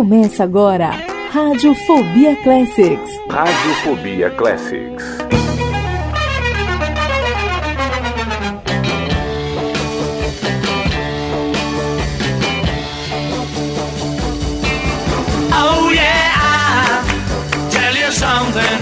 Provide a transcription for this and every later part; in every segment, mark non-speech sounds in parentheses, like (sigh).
Começa agora, Radiofobia Classics. Radiofobia Classics. Oh yeah, I'll tell you something.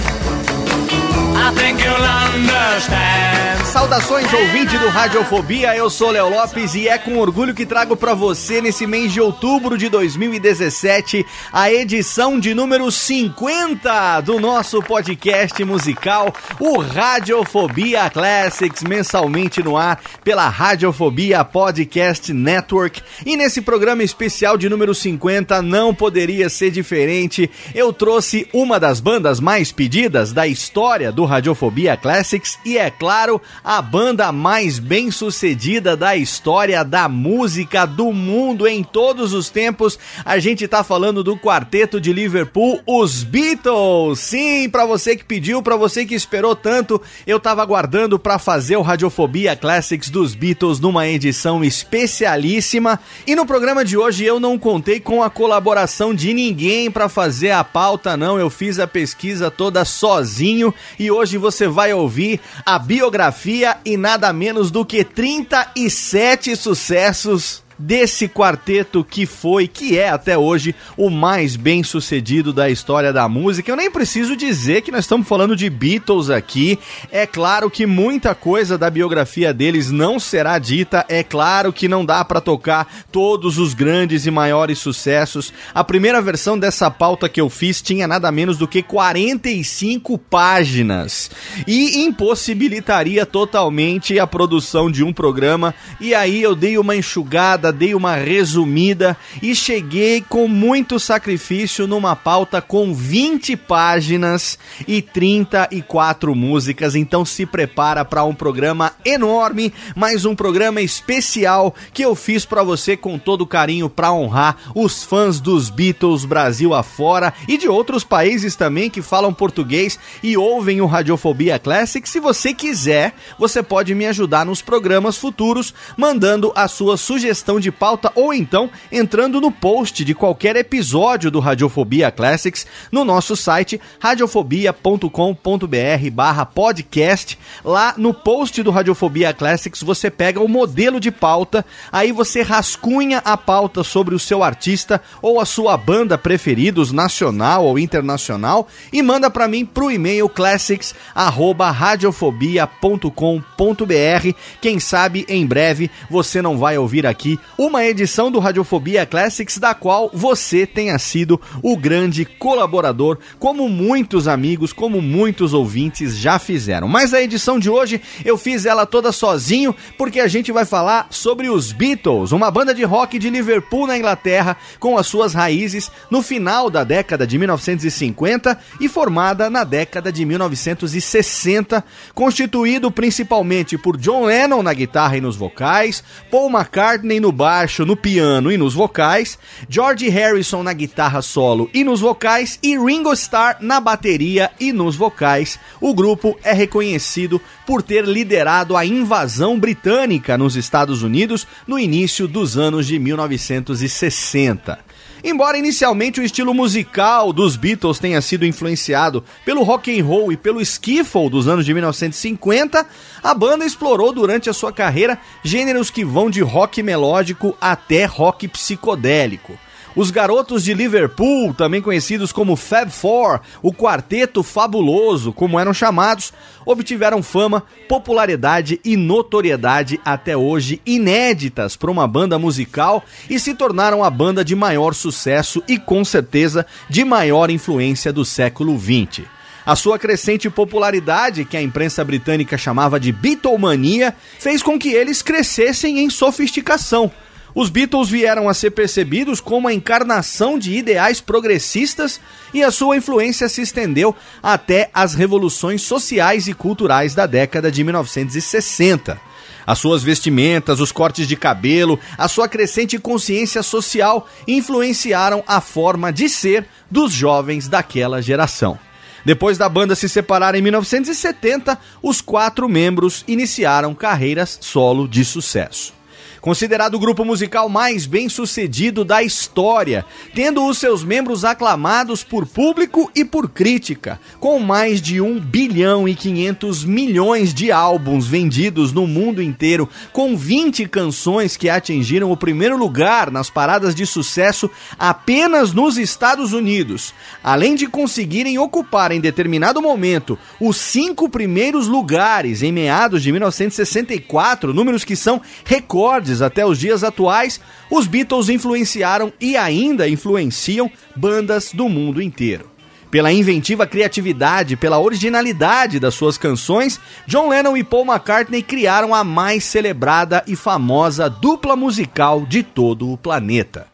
I think you'll understand. Saudações ouvinte do Radiofobia, eu sou Léo Lopes e é com orgulho que trago para você nesse mês de outubro de 2017 a edição de número 50 do nosso podcast musical, o Radiofobia Classics, mensalmente no ar pela Radiofobia Podcast Network. E nesse programa especial de número 50 não poderia ser diferente. Eu trouxe uma das bandas mais pedidas da história do Radiofobia Classics e é claro, a banda mais bem sucedida da história da música do mundo em todos os tempos. A gente tá falando do quarteto de Liverpool, os Beatles. Sim, para você que pediu, para você que esperou tanto, eu tava aguardando para fazer o Radiofobia Classics dos Beatles numa edição especialíssima. E no programa de hoje eu não contei com a colaboração de ninguém para fazer a pauta, não. Eu fiz a pesquisa toda sozinho e hoje você vai ouvir a biografia e nada menos do que 37 sucessos desse quarteto que foi, que é até hoje, o mais bem sucedido da história da música. Eu nem preciso dizer que nós estamos falando de Beatles aqui. É claro que muita coisa da biografia deles não será dita. É claro que não dá para tocar todos os grandes e maiores sucessos. A primeira versão dessa pauta que eu fiz tinha nada menos do que 45 páginas e impossibilitaria totalmente a produção de um programa. E aí eu dei uma enxugada dei uma resumida e cheguei com muito sacrifício numa pauta com 20 páginas e 34 músicas. Então se prepara para um programa enorme, mais um programa especial que eu fiz para você com todo carinho para honrar os fãs dos Beatles Brasil afora e de outros países também que falam português e ouvem o Radiofobia Classic. Se você quiser, você pode me ajudar nos programas futuros mandando a sua sugestão de pauta ou então entrando no post de qualquer episódio do Radiofobia Classics no nosso site radiofobia.com.br barra podcast. Lá no post do Radiofobia Classics você pega o modelo de pauta, aí você rascunha a pauta sobre o seu artista ou a sua banda preferidos, nacional ou internacional, e manda para mim pro e-mail classics@radiofobia.com.br. Quem sabe em breve você não vai ouvir aqui uma edição do Radiofobia Classics da qual você tenha sido o grande colaborador, como muitos amigos, como muitos ouvintes já fizeram. Mas a edição de hoje eu fiz ela toda sozinho porque a gente vai falar sobre os Beatles, uma banda de rock de Liverpool na Inglaterra com as suas raízes no final da década de 1950 e formada na década de 1960, constituído principalmente por John Lennon na guitarra e nos vocais, Paul McCartney no baixo, no piano e nos vocais, George Harrison na guitarra solo e nos vocais e Ringo Starr na bateria e nos vocais. O grupo é reconhecido por ter liderado a invasão britânica nos Estados Unidos no início dos anos de 1960. Embora inicialmente o estilo musical dos Beatles tenha sido influenciado pelo rock and roll e pelo skiffle dos anos de 1950, a banda explorou durante a sua carreira gêneros que vão de rock melódico até rock psicodélico. Os garotos de Liverpool, também conhecidos como Fab Four, o quarteto fabuloso, como eram chamados, obtiveram fama, popularidade e notoriedade até hoje inéditas para uma banda musical e se tornaram a banda de maior sucesso e com certeza de maior influência do século XX. A sua crescente popularidade, que a imprensa britânica chamava de Beatlemania, fez com que eles crescessem em sofisticação. Os Beatles vieram a ser percebidos como a encarnação de ideais progressistas e a sua influência se estendeu até as revoluções sociais e culturais da década de 1960. As suas vestimentas, os cortes de cabelo, a sua crescente consciência social influenciaram a forma de ser dos jovens daquela geração. Depois da banda se separar em 1970, os quatro membros iniciaram carreiras solo de sucesso considerado o grupo musical mais bem sucedido da história, tendo os seus membros aclamados por público e por crítica, com mais de 1 bilhão e 500 milhões de álbuns vendidos no mundo inteiro, com 20 canções que atingiram o primeiro lugar nas paradas de sucesso apenas nos Estados Unidos, além de conseguirem ocupar em determinado momento os cinco primeiros lugares em meados de 1964, números que são recordes até os dias atuais, os Beatles influenciaram e ainda influenciam bandas do mundo inteiro. Pela inventiva criatividade, pela originalidade das suas canções, John Lennon e Paul McCartney criaram a mais celebrada e famosa dupla musical de todo o planeta.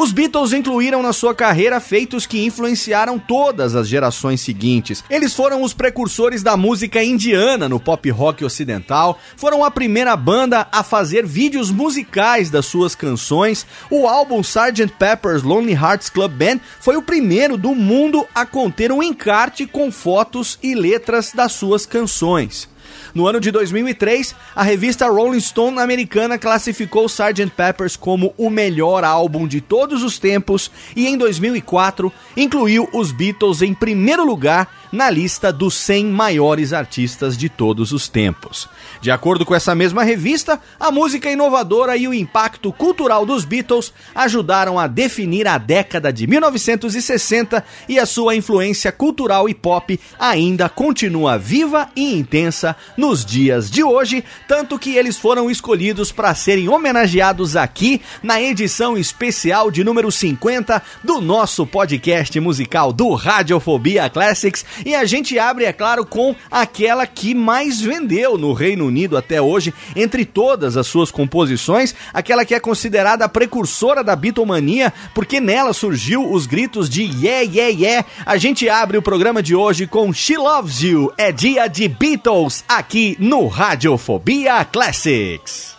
Os Beatles incluíram na sua carreira feitos que influenciaram todas as gerações seguintes. Eles foram os precursores da música indiana no pop rock ocidental, foram a primeira banda a fazer vídeos musicais das suas canções. O álbum Sgt. Pepper's Lonely Hearts Club Band foi o primeiro do mundo a conter um encarte com fotos e letras das suas canções. No ano de 2003, a revista Rolling Stone americana classificou Sgt. Peppers como o melhor álbum de todos os tempos e em 2004 incluiu os Beatles em primeiro lugar na lista dos 100 maiores artistas de todos os tempos. De acordo com essa mesma revista, a música inovadora e o impacto cultural dos Beatles ajudaram a definir a década de 1960 e a sua influência cultural e pop ainda continua viva e intensa nos dias de hoje, tanto que eles foram escolhidos para serem homenageados aqui na edição especial de número 50 do nosso podcast musical do Radiofobia Classics e a gente abre, é claro, com aquela que mais vendeu no Reino Unido até hoje, entre todas as suas composições, aquela que é considerada a precursora da Beatlemania, porque nela surgiu os gritos de yeah, yeah, yeah. A gente abre o programa de hoje com She Loves You. É dia de Beatles aqui no Radiofobia Classics.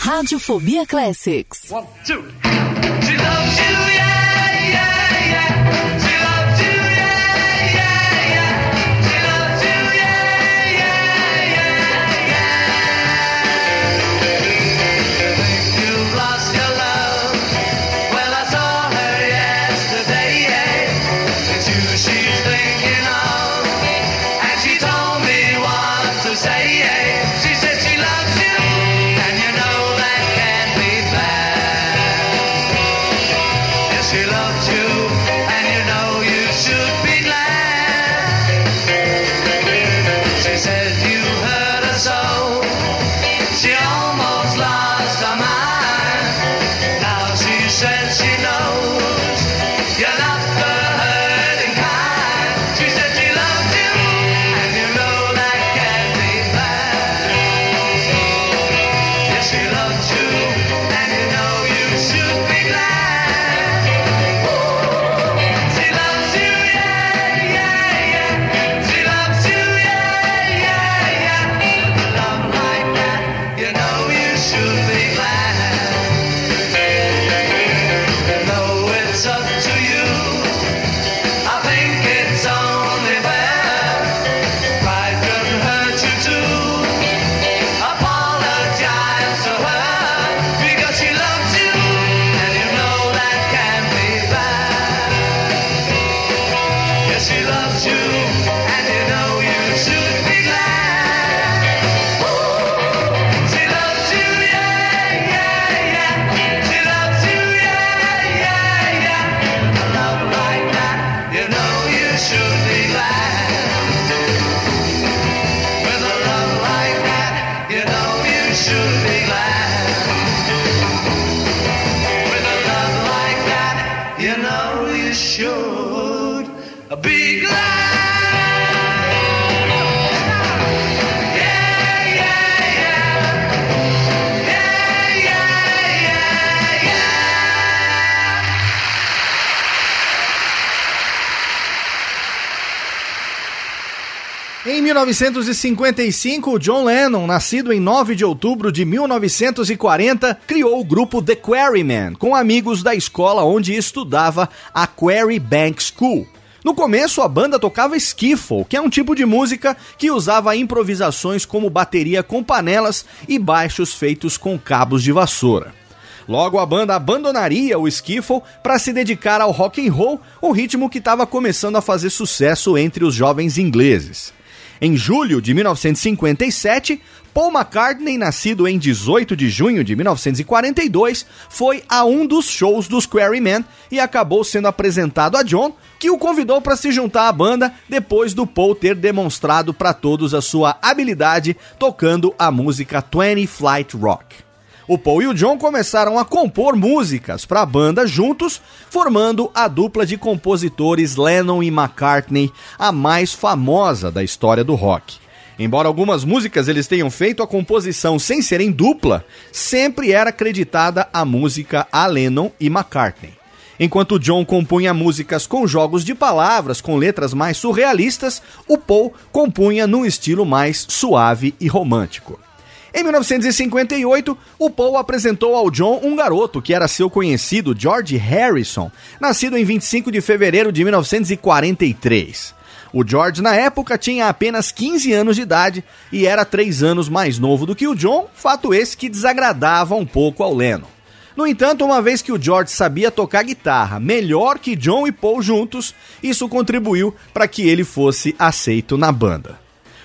Radiofobia Classics. One, two. Em 1955, John Lennon, nascido em 9 de outubro de 1940, criou o grupo The Quarrymen, com amigos da escola onde estudava, a Quarry Bank School. No começo, a banda tocava skiffle, que é um tipo de música que usava improvisações como bateria com panelas e baixos feitos com cabos de vassoura. Logo, a banda abandonaria o skiffle para se dedicar ao rock and roll, o ritmo que estava começando a fazer sucesso entre os jovens ingleses. Em julho de 1957, Paul McCartney, nascido em 18 de junho de 1942, foi a um dos shows dos Quarrymen e acabou sendo apresentado a John, que o convidou para se juntar à banda depois do Paul ter demonstrado para todos a sua habilidade tocando a música 20 Flight Rock. O Paul e o John começaram a compor músicas para a banda juntos, formando a dupla de compositores Lennon e McCartney, a mais famosa da história do rock. Embora algumas músicas eles tenham feito a composição sem serem dupla, sempre era acreditada a música a Lennon e McCartney. Enquanto John compunha músicas com jogos de palavras, com letras mais surrealistas, o Paul compunha num estilo mais suave e romântico. Em 1958, o Paul apresentou ao John um garoto que era seu conhecido George Harrison, nascido em 25 de fevereiro de 1943. O George, na época, tinha apenas 15 anos de idade e era 3 anos mais novo do que o John, fato esse que desagradava um pouco ao Lennon. No entanto, uma vez que o George sabia tocar guitarra melhor que John e Paul juntos, isso contribuiu para que ele fosse aceito na banda.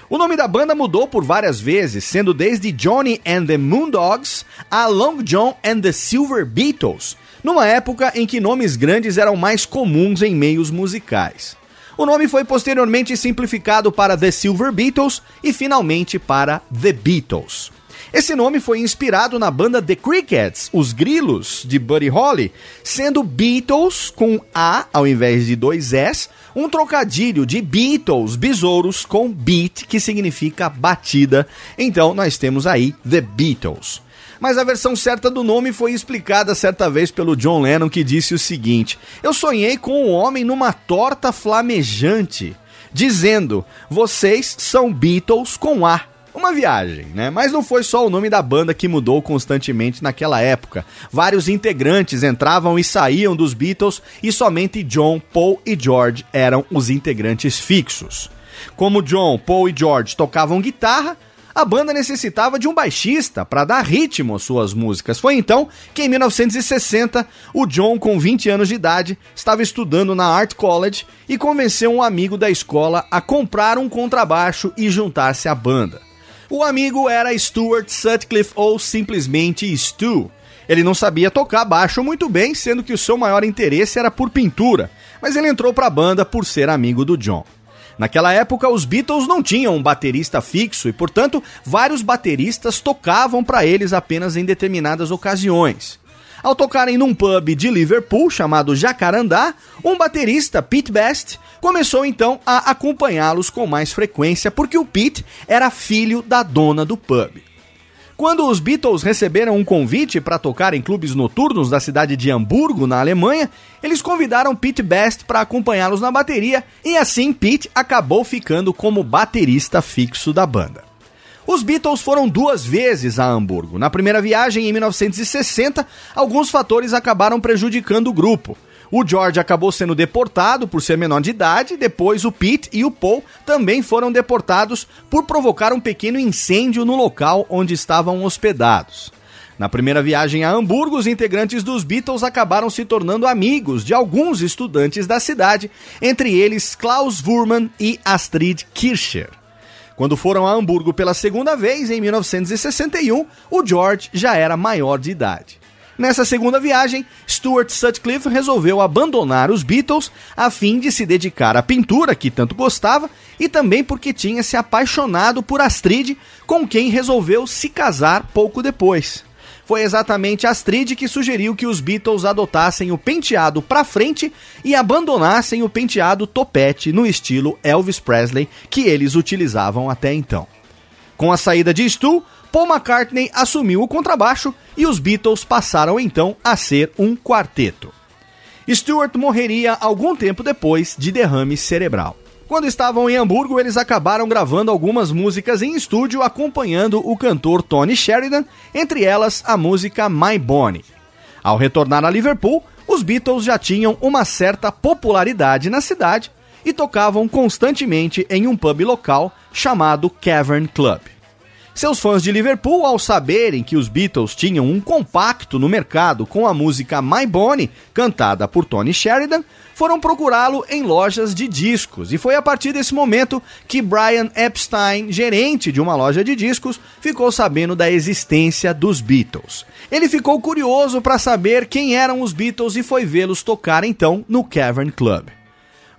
O nome da banda mudou por várias vezes, sendo desde Johnny and the Moondogs a Long John and the Silver Beatles, numa época em que nomes grandes eram mais comuns em meios musicais. O nome foi posteriormente simplificado para The Silver Beatles e finalmente para The Beatles. Esse nome foi inspirado na banda The Crickets, os Grilos, de Buddy Holly, sendo Beatles com A ao invés de dois S, um trocadilho de Beatles, besouros, com beat, que significa batida. Então nós temos aí The Beatles. Mas a versão certa do nome foi explicada certa vez pelo John Lennon, que disse o seguinte: Eu sonhei com um homem numa torta flamejante, dizendo: Vocês são Beatles com A uma viagem, né? Mas não foi só o nome da banda que mudou constantemente naquela época. Vários integrantes entravam e saíam dos Beatles e somente John, Paul e George eram os integrantes fixos. Como John, Paul e George tocavam guitarra, a banda necessitava de um baixista para dar ritmo às suas músicas. Foi então que, em 1960, o John, com 20 anos de idade, estava estudando na Art College e convenceu um amigo da escola a comprar um contrabaixo e juntar-se à banda. O amigo era Stuart Sutcliffe ou simplesmente Stu. Ele não sabia tocar baixo muito bem, sendo que o seu maior interesse era por pintura, mas ele entrou para a banda por ser amigo do John. Naquela época, os Beatles não tinham um baterista fixo e, portanto, vários bateristas tocavam para eles apenas em determinadas ocasiões. Ao tocarem num pub de Liverpool chamado Jacarandá, um baterista, Pete Best, começou então a acompanhá-los com mais frequência porque o Pete era filho da dona do pub. Quando os Beatles receberam um convite para tocar em clubes noturnos da cidade de Hamburgo, na Alemanha, eles convidaram Pete Best para acompanhá-los na bateria e assim Pete acabou ficando como baterista fixo da banda. Os Beatles foram duas vezes a Hamburgo. Na primeira viagem, em 1960, alguns fatores acabaram prejudicando o grupo. O George acabou sendo deportado por ser menor de idade, depois o Pete e o Paul também foram deportados por provocar um pequeno incêndio no local onde estavam hospedados. Na primeira viagem a Hamburgo, os integrantes dos Beatles acabaram se tornando amigos de alguns estudantes da cidade, entre eles Klaus Wurman e Astrid Kircher. Quando foram a Hamburgo pela segunda vez, em 1961, o George já era maior de idade. Nessa segunda viagem, Stuart Sutcliffe resolveu abandonar os Beatles a fim de se dedicar à pintura que tanto gostava e também porque tinha se apaixonado por Astrid, com quem resolveu se casar pouco depois. Foi exatamente Astrid que sugeriu que os Beatles adotassem o penteado para frente e abandonassem o penteado topete no estilo Elvis Presley que eles utilizavam até então. Com a saída de Stu, Paul McCartney assumiu o contrabaixo e os Beatles passaram então a ser um quarteto. Stewart morreria algum tempo depois de derrame cerebral. Quando estavam em Hamburgo, eles acabaram gravando algumas músicas em estúdio acompanhando o cantor Tony Sheridan, entre elas a música My Bonnie. Ao retornar a Liverpool, os Beatles já tinham uma certa popularidade na cidade e tocavam constantemente em um pub local chamado Cavern Club. Seus fãs de Liverpool, ao saberem que os Beatles tinham um compacto no mercado com a música My Bonnie, cantada por Tony Sheridan, foram procurá-lo em lojas de discos. E foi a partir desse momento que Brian Epstein, gerente de uma loja de discos, ficou sabendo da existência dos Beatles. Ele ficou curioso para saber quem eram os Beatles e foi vê-los tocar então no Cavern Club.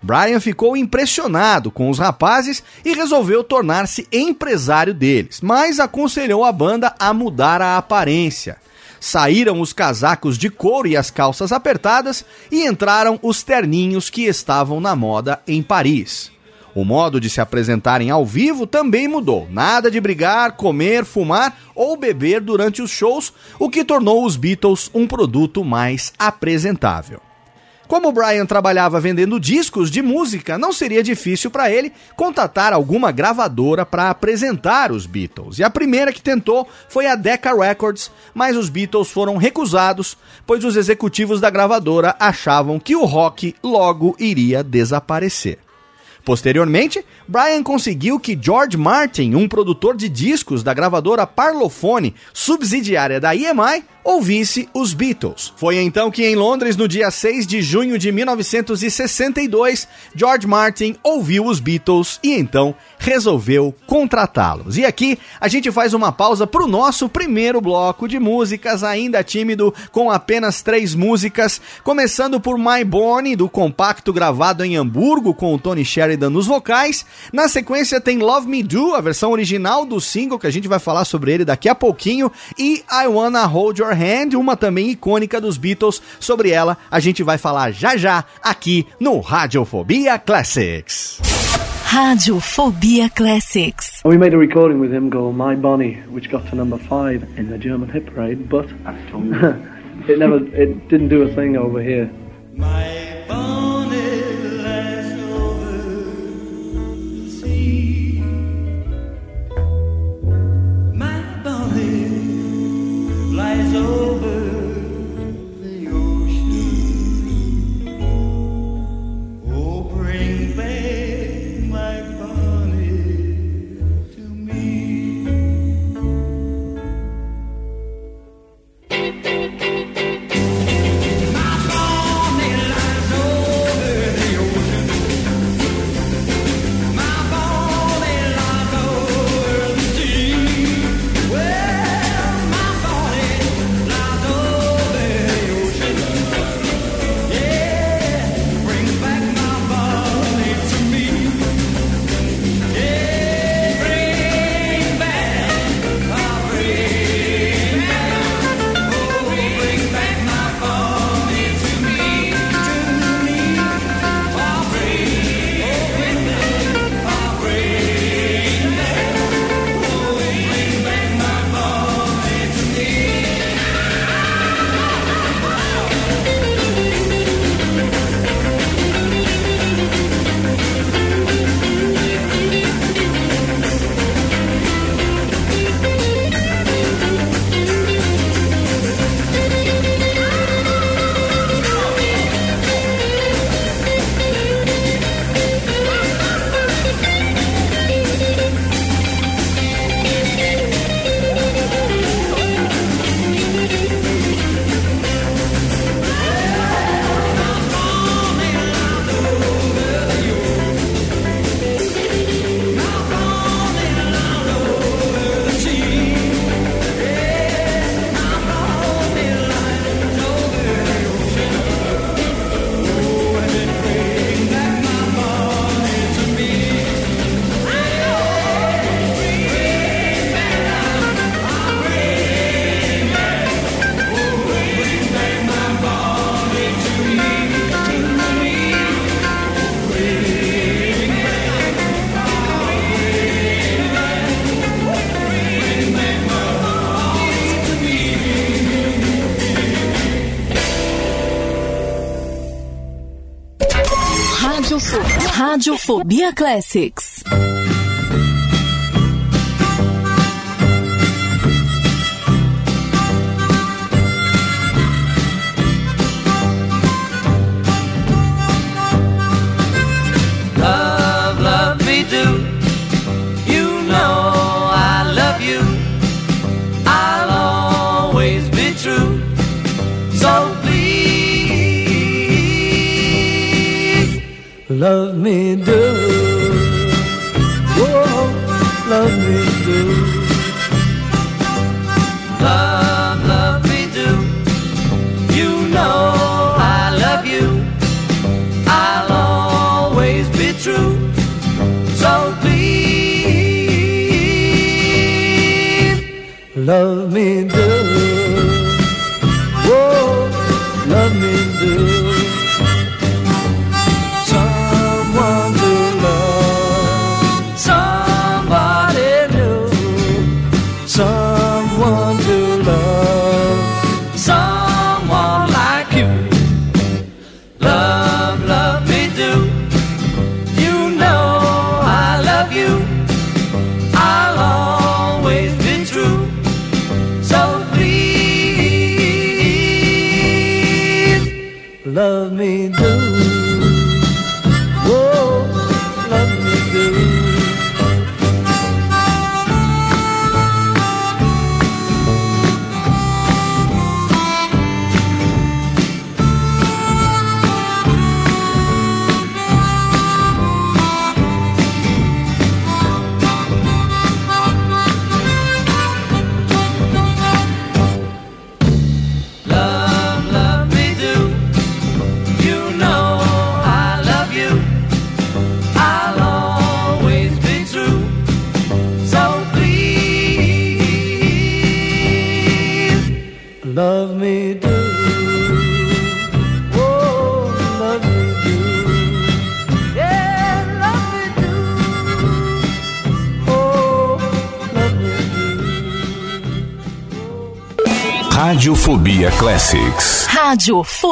Brian ficou impressionado com os rapazes e resolveu tornar-se empresário deles, mas aconselhou a banda a mudar a aparência. Saíram os casacos de couro e as calças apertadas e entraram os terninhos que estavam na moda em Paris. O modo de se apresentarem ao vivo também mudou. Nada de brigar, comer, fumar ou beber durante os shows, o que tornou os Beatles um produto mais apresentável. Como o Brian trabalhava vendendo discos de música, não seria difícil para ele contatar alguma gravadora para apresentar os Beatles. E a primeira que tentou foi a Decca Records, mas os Beatles foram recusados, pois os executivos da gravadora achavam que o rock logo iria desaparecer. Posteriormente, Brian conseguiu que George Martin, um produtor de discos da gravadora Parlophone, subsidiária da EMI, ouvisse os Beatles. Foi então que em Londres, no dia 6 de junho de 1962, George Martin ouviu os Beatles e então resolveu contratá-los. E aqui a gente faz uma pausa para o nosso primeiro bloco de músicas, ainda tímido, com apenas três músicas, começando por My Bonnie, do compacto gravado em Hamburgo com o Tony Sheridan nos vocais. Na sequência tem Love Me Do, a versão original do single, que a gente vai falar sobre ele daqui a pouquinho, e I Wanna Hold Your Hand, uma também icônica dos Beatles. Sobre ela a gente vai falar já já aqui no Radiofobia Classics. Radiofobia Classics. We made a recording with him called My Bonnie, which got to number five in the German hit parade, but (laughs) it never, it didn't do a thing over here. My bonnet lies over the sea. Fobia Classics.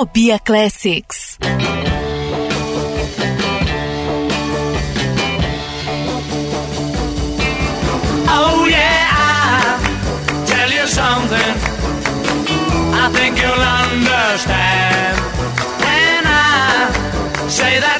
Utopia Classics. Oh yeah, I'll tell you something. I think you'll understand. And I say that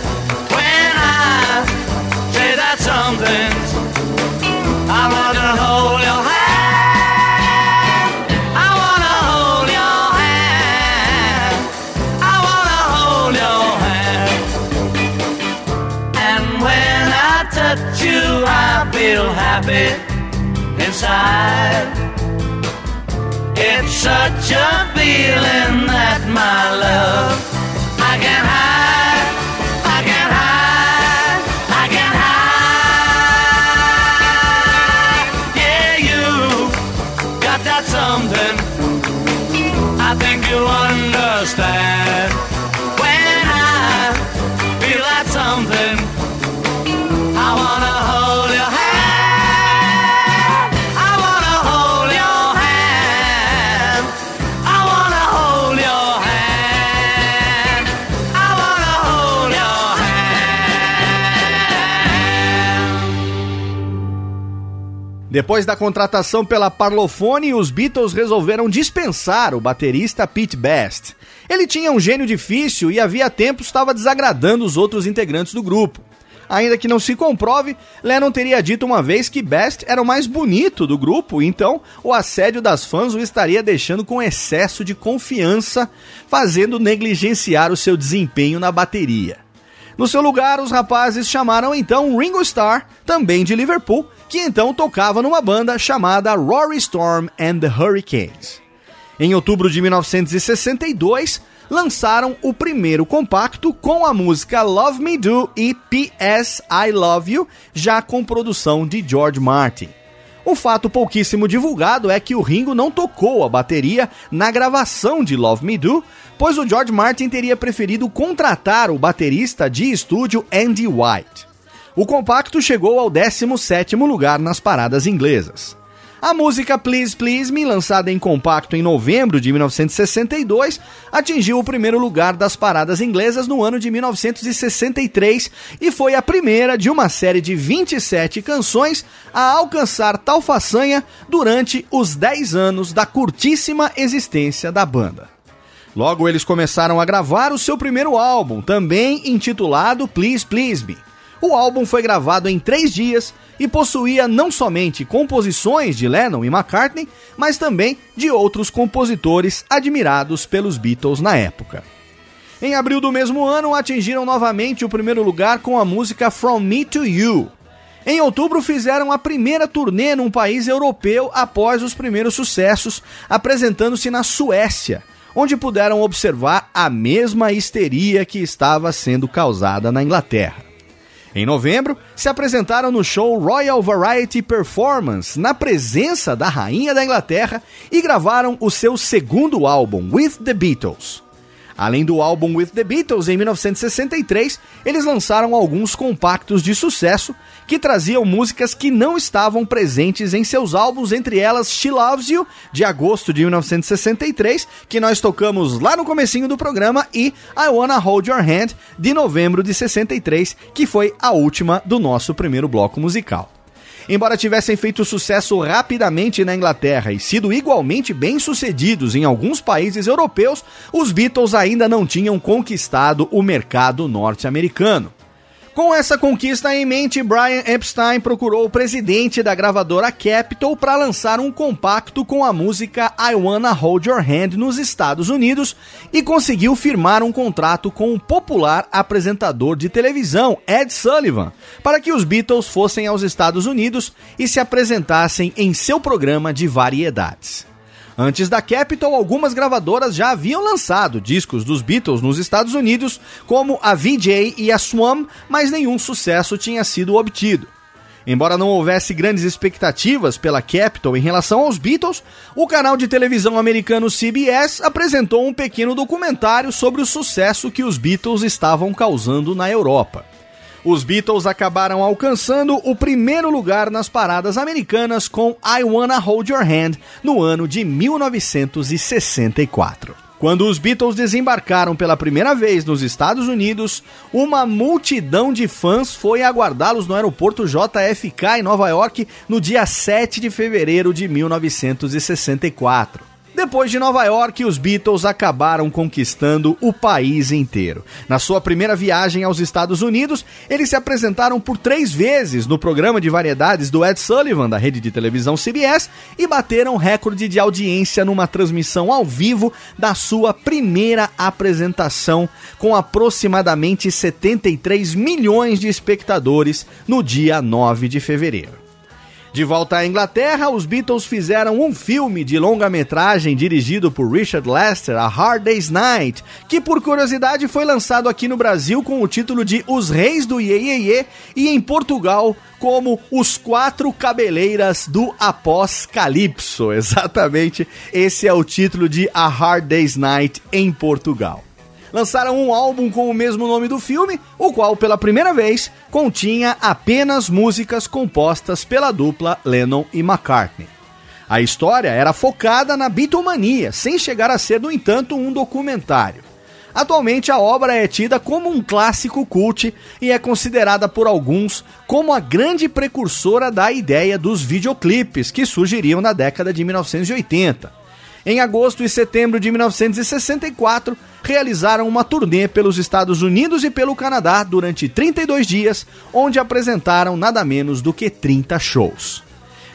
bit inside. It's such a feeling that my love I can't hide. I can't hide. I can't hide. Yeah, you got that something. I think you understand. When I feel that something, I wanna Depois da contratação pela Parlophone, os Beatles resolveram dispensar o baterista Pete Best. Ele tinha um gênio difícil e havia tempo estava desagradando os outros integrantes do grupo. Ainda que não se comprove, Lennon teria dito uma vez que Best era o mais bonito do grupo, então o assédio das fãs o estaria deixando com excesso de confiança, fazendo negligenciar o seu desempenho na bateria. No seu lugar, os rapazes chamaram então Ringo Starr, também de Liverpool, que então tocava numa banda chamada Rory Storm and the Hurricanes. Em outubro de 1962, lançaram o primeiro compacto com a música Love Me Do e P.S. I Love You, já com produção de George Martin. Um fato pouquíssimo divulgado é que o Ringo não tocou a bateria na gravação de Love Me Do, pois o George Martin teria preferido contratar o baterista de estúdio Andy White. O compacto chegou ao 17º lugar nas paradas inglesas. A música Please Please Me, lançada em compacto em novembro de 1962, atingiu o primeiro lugar das paradas inglesas no ano de 1963 e foi a primeira de uma série de 27 canções a alcançar tal façanha durante os 10 anos da curtíssima existência da banda. Logo eles começaram a gravar o seu primeiro álbum, também intitulado Please Please Me. O álbum foi gravado em três dias e possuía não somente composições de Lennon e McCartney, mas também de outros compositores admirados pelos Beatles na época. Em abril do mesmo ano, atingiram novamente o primeiro lugar com a música From Me to You. Em outubro, fizeram a primeira turnê num país europeu após os primeiros sucessos, apresentando-se na Suécia, onde puderam observar a mesma histeria que estava sendo causada na Inglaterra. Em novembro, se apresentaram no show Royal Variety Performance, na presença da Rainha da Inglaterra, e gravaram o seu segundo álbum, With the Beatles. Além do álbum With the Beatles, em 1963, eles lançaram alguns compactos de sucesso que traziam músicas que não estavam presentes em seus álbuns, entre elas She Loves You, de agosto de 1963, que nós tocamos lá no comecinho do programa, e I Wanna Hold Your Hand, de novembro de 63, que foi a última do nosso primeiro bloco musical. Embora tivessem feito sucesso rapidamente na Inglaterra e sido igualmente bem-sucedidos em alguns países europeus, os Beatles ainda não tinham conquistado o mercado norte-americano. Com essa conquista em mente, Brian Epstein procurou o presidente da gravadora Capitol para lançar um compacto com a música I Wanna Hold Your Hand nos Estados Unidos e conseguiu firmar um contrato com o popular apresentador de televisão Ed Sullivan para que os Beatles fossem aos Estados Unidos e se apresentassem em seu programa de variedades. Antes da Capitol, algumas gravadoras já haviam lançado discos dos Beatles nos Estados Unidos, como a VJ e a Swam, mas nenhum sucesso tinha sido obtido. Embora não houvesse grandes expectativas pela Capitol em relação aos Beatles, o canal de televisão americano CBS apresentou um pequeno documentário sobre o sucesso que os Beatles estavam causando na Europa os Beatles acabaram alcançando o primeiro lugar nas paradas americanas com I Wanna Hold Your Hand no ano de 1964. Quando os Beatles desembarcaram pela primeira vez nos Estados Unidos, uma multidão de fãs foi aguardá-los no aeroporto JFK em Nova York no dia 7 de fevereiro de 1964. Depois de Nova York, os Beatles acabaram conquistando o país inteiro. Na sua primeira viagem aos Estados Unidos, eles se apresentaram por três vezes no programa de variedades do Ed Sullivan, da rede de televisão CBS, e bateram recorde de audiência numa transmissão ao vivo da sua primeira apresentação, com aproximadamente 73 milhões de espectadores no dia 9 de fevereiro. De volta à Inglaterra, os Beatles fizeram um filme de longa-metragem dirigido por Richard Lester, A Hard Day's Night, que por curiosidade foi lançado aqui no Brasil com o título de Os Reis do Iê, Iê, Iê e em Portugal como Os Quatro Cabeleiras do Após-Calipso. (laughs) Exatamente, esse é o título de A Hard Day's Night em Portugal lançaram um álbum com o mesmo nome do filme, o qual pela primeira vez continha apenas músicas compostas pela dupla Lennon e McCartney. A história era focada na bitomania, sem chegar a ser, no entanto, um documentário. Atualmente a obra é tida como um clássico cult e é considerada por alguns como a grande precursora da ideia dos videoclipes que surgiriam na década de 1980 em agosto e setembro de 1964, realizaram uma turnê pelos Estados Unidos e pelo Canadá durante 32 dias, onde apresentaram nada menos do que 30 shows.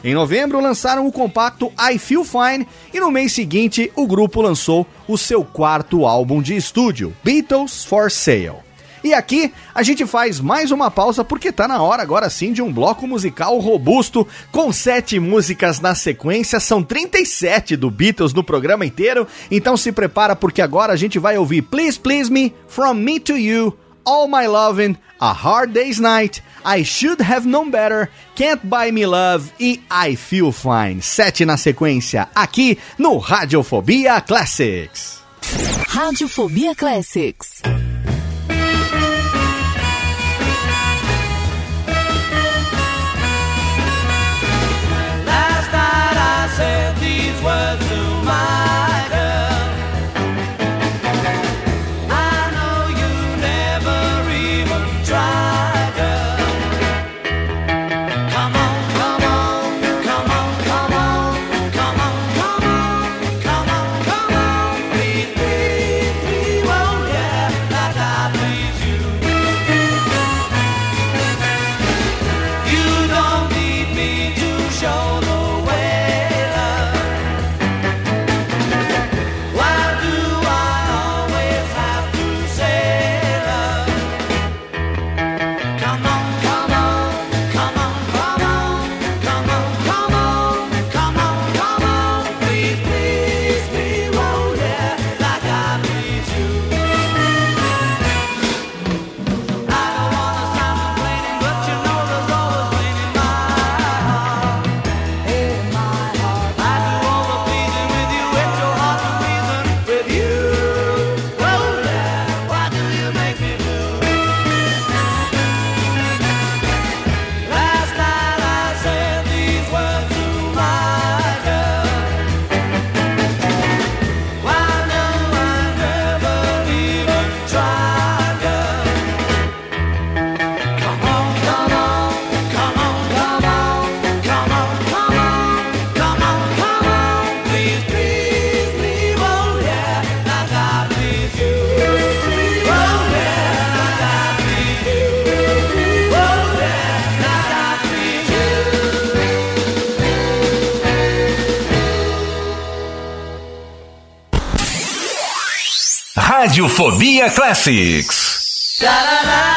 Em novembro, lançaram o compacto I Feel Fine e no mês seguinte, o grupo lançou o seu quarto álbum de estúdio, Beatles for Sale. E aqui a gente faz mais uma pausa porque tá na hora agora sim de um bloco musical robusto com sete músicas na sequência, são 37 do Beatles no programa inteiro. Então se prepara porque agora a gente vai ouvir Please Please Me, From Me to You, All My Loving A Hard Day's Night, I Should Have Known Better, Can't Buy Me Love e I Feel Fine. Sete na sequência aqui no Radiofobia Classics. Radiofobia Classics. Radiofobia Classics. Tarará.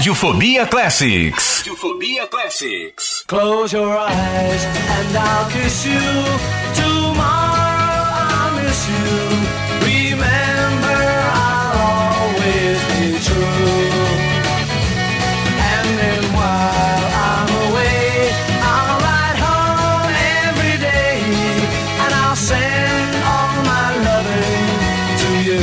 Radiofobia Classics. Radiofobia Classics. Close your eyes and I'll kiss you. Tomorrow I'll miss you. Remember I'll always be true. And then while I'm away, I'll home every day and I'll send all my loving to you.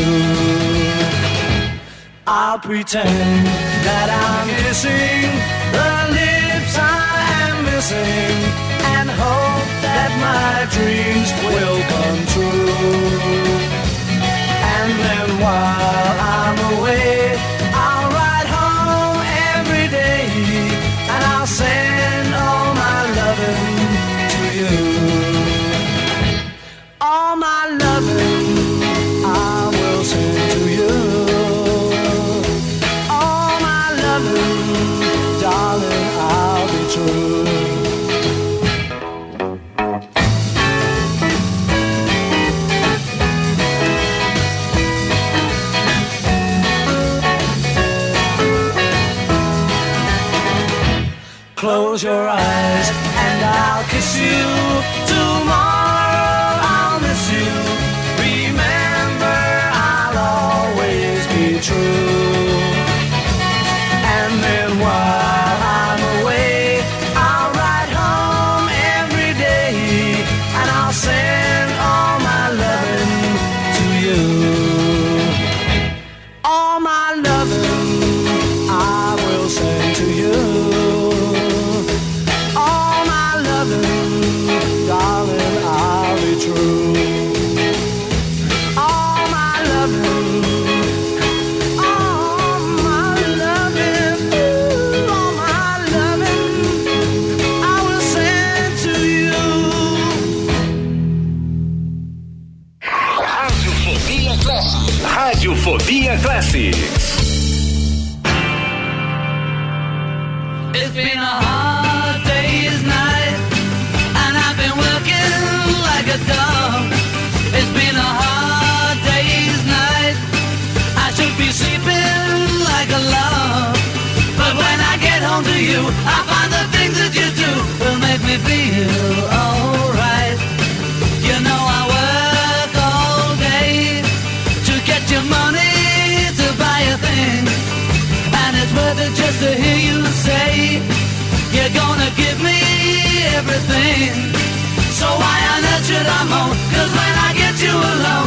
I'll pretend that I'm kissing, the lips I am missing, and hope that my dreams will come true. And then why? to hear you say you're gonna give me everything. So why on earth should I moan? Cause when I get you alone.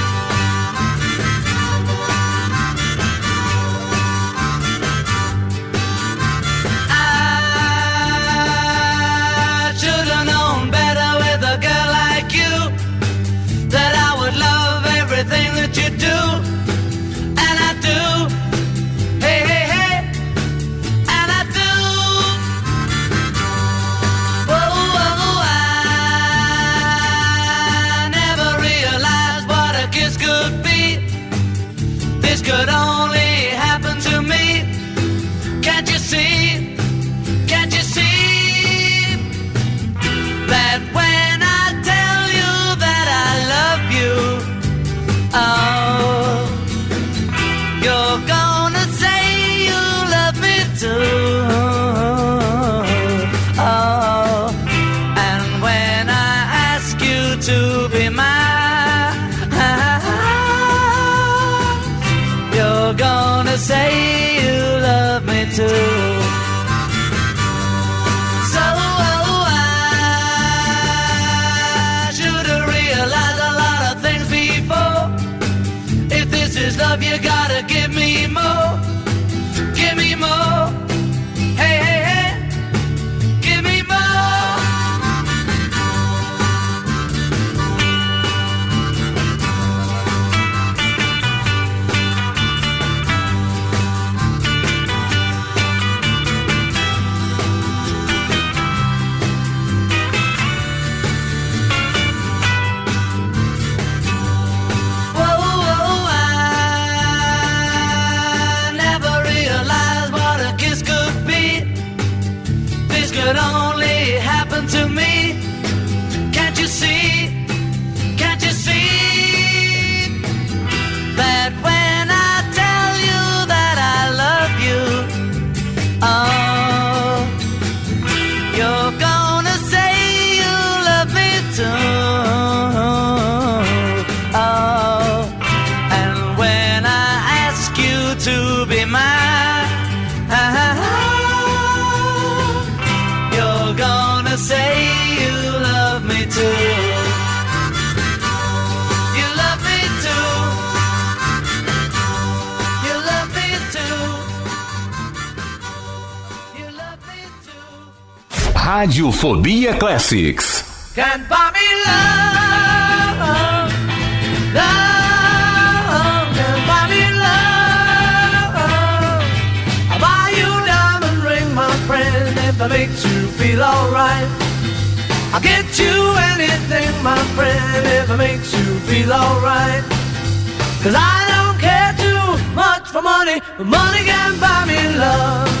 Radiofobia Classics. Can't buy me love, love, can't buy me love. I'll buy you a diamond ring, my friend, if it makes you feel alright. I'll get you anything, my friend, if it makes you feel alright. Cause I don't care too much for money, but money can buy me love.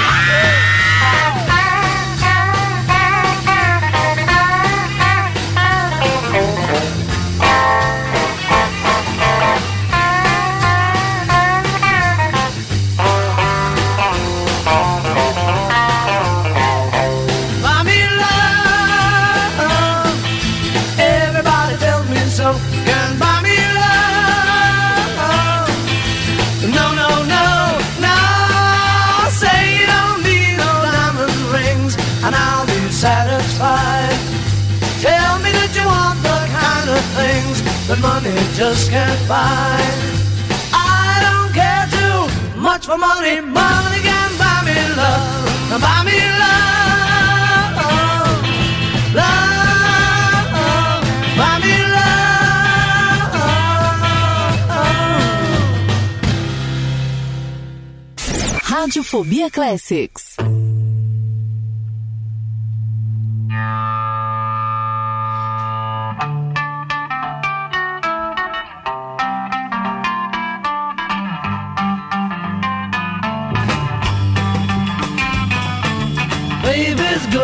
That just can't buy. I don't care too much for money. Money can buy me love. Buy me love. Love. Buy me love. Radiofobia Classics.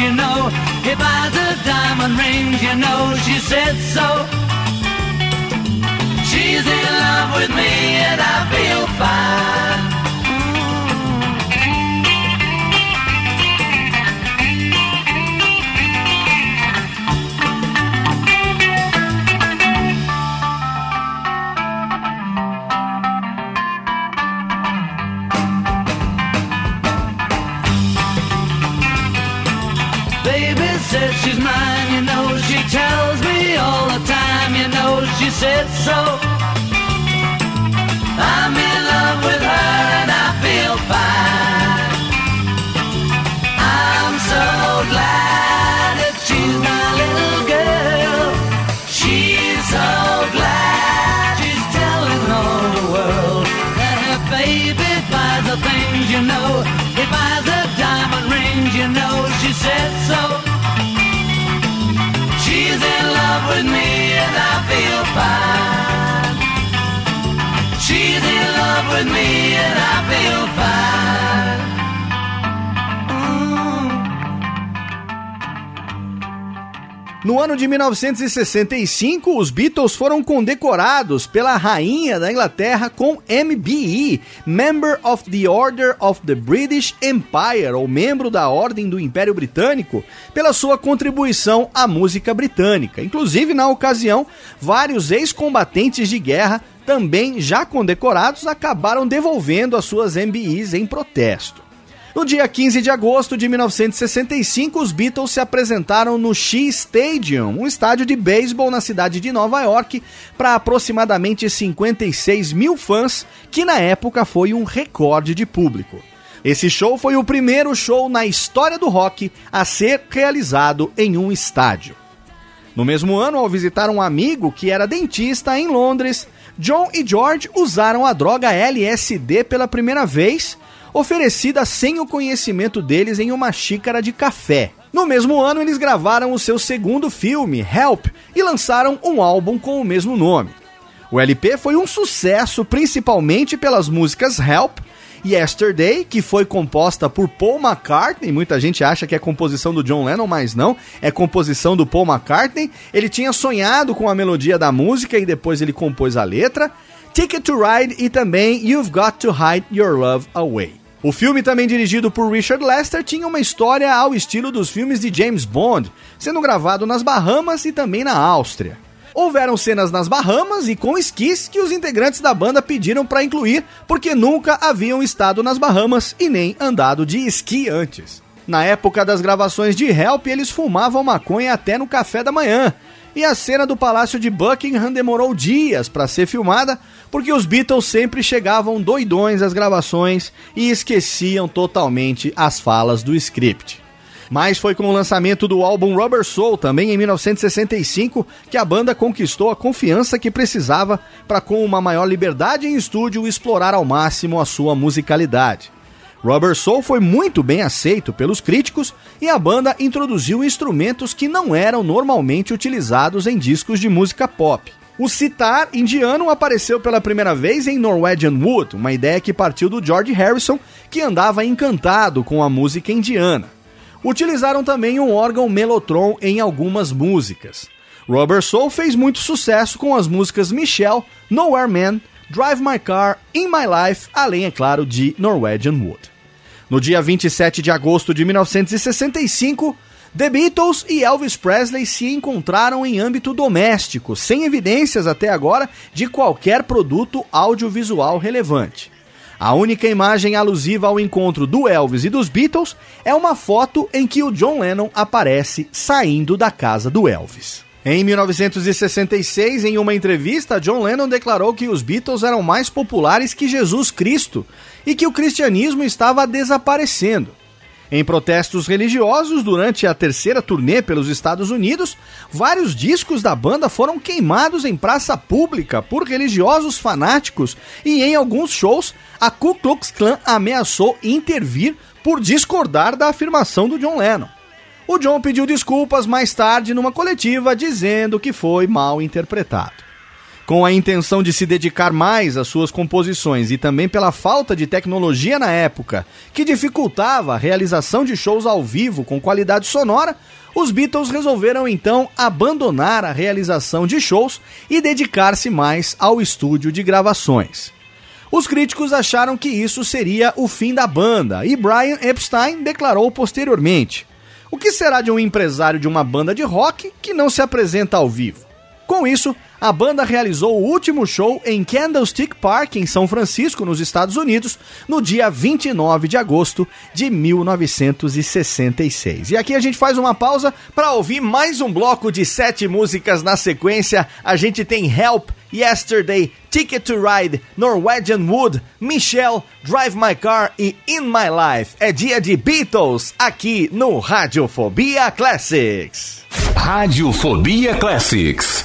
You know. He buys her diamond rings, you know she said so. She's in love with me and I feel fine. She said so. I'm in love with her and I feel fine. With me and I feel fine. Mm. No ano de 1965, os Beatles foram condecorados pela rainha da Inglaterra com MBE, Member of the Order of the British Empire, ou membro da Ordem do Império Britânico, pela sua contribuição à música britânica. Inclusive, na ocasião, vários ex-combatentes de guerra, também já condecorados, acabaram devolvendo as suas MBEs em protesto. No dia 15 de agosto de 1965, os Beatles se apresentaram no Shea Stadium, um estádio de beisebol na cidade de Nova York, para aproximadamente 56 mil fãs, que na época foi um recorde de público. Esse show foi o primeiro show na história do rock a ser realizado em um estádio. No mesmo ano, ao visitar um amigo que era dentista em Londres, John e George usaram a droga LSD pela primeira vez oferecida sem o conhecimento deles em uma xícara de café. No mesmo ano, eles gravaram o seu segundo filme, Help, e lançaram um álbum com o mesmo nome. O LP foi um sucesso principalmente pelas músicas Help, Yesterday, que foi composta por Paul McCartney. Muita gente acha que é composição do John Lennon, mas não, é composição do Paul McCartney. Ele tinha sonhado com a melodia da música e depois ele compôs a letra. Ticket to Ride e também You've Got to Hide Your Love Away. O filme, também dirigido por Richard Lester, tinha uma história ao estilo dos filmes de James Bond, sendo gravado nas Bahamas e também na Áustria. Houveram cenas nas Bahamas e com esquis que os integrantes da banda pediram para incluir porque nunca haviam estado nas Bahamas e nem andado de esqui antes. Na época das gravações de Help, eles fumavam maconha até no café da manhã, e a cena do Palácio de Buckingham demorou dias para ser filmada, porque os Beatles sempre chegavam doidões às gravações e esqueciam totalmente as falas do script. Mas foi com o lançamento do álbum Rubber Soul, também em 1965, que a banda conquistou a confiança que precisava para, com uma maior liberdade em estúdio, explorar ao máximo a sua musicalidade. Rubber Soul foi muito bem aceito pelos críticos e a banda introduziu instrumentos que não eram normalmente utilizados em discos de música pop. O sitar indiano apareceu pela primeira vez em Norwegian Wood, uma ideia que partiu do George Harrison, que andava encantado com a música indiana. Utilizaram também um órgão Mellotron em algumas músicas. Rubber Soul fez muito sucesso com as músicas Michelle, Nowhere Man, Drive My Car, In My Life, além, é claro, de Norwegian Wood. No dia 27 de agosto de 1965, The Beatles e Elvis Presley se encontraram em âmbito doméstico, sem evidências até agora de qualquer produto audiovisual relevante. A única imagem alusiva ao encontro do Elvis e dos Beatles é uma foto em que o John Lennon aparece saindo da casa do Elvis. Em 1966, em uma entrevista, John Lennon declarou que os Beatles eram mais populares que Jesus Cristo e que o cristianismo estava desaparecendo. Em protestos religiosos durante a terceira turnê pelos Estados Unidos, vários discos da banda foram queimados em praça pública por religiosos fanáticos e em alguns shows a Ku Klux Klan ameaçou intervir por discordar da afirmação do John Lennon. O John pediu desculpas mais tarde numa coletiva dizendo que foi mal interpretado. Com a intenção de se dedicar mais às suas composições e também pela falta de tecnologia na época, que dificultava a realização de shows ao vivo com qualidade sonora, os Beatles resolveram então abandonar a realização de shows e dedicar-se mais ao estúdio de gravações. Os críticos acharam que isso seria o fim da banda e Brian Epstein declarou posteriormente: O que será de um empresário de uma banda de rock que não se apresenta ao vivo? Com isso, a banda realizou o último show em Candlestick Park, em São Francisco, nos Estados Unidos, no dia 29 de agosto de 1966. E aqui a gente faz uma pausa para ouvir mais um bloco de sete músicas na sequência. A gente tem Help, Yesterday, Ticket to Ride, Norwegian Wood, Michelle, Drive My Car e In My Life. É dia de Beatles aqui no Radiofobia Classics. Radiofobia Classics.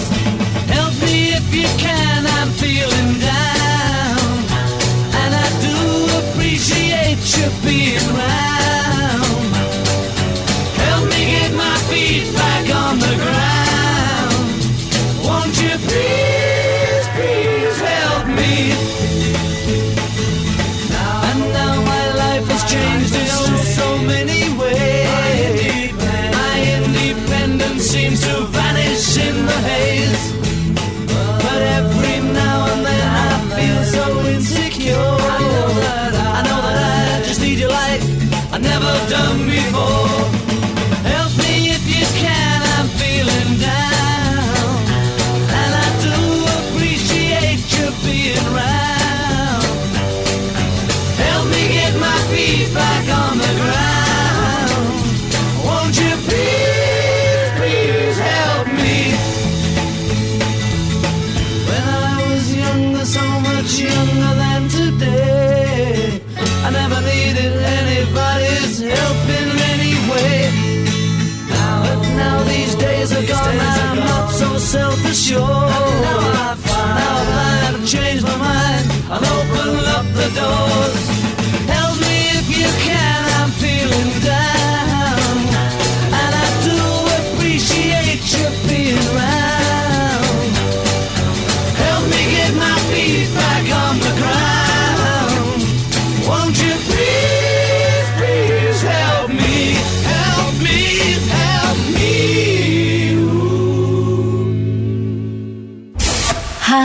could be right. yo.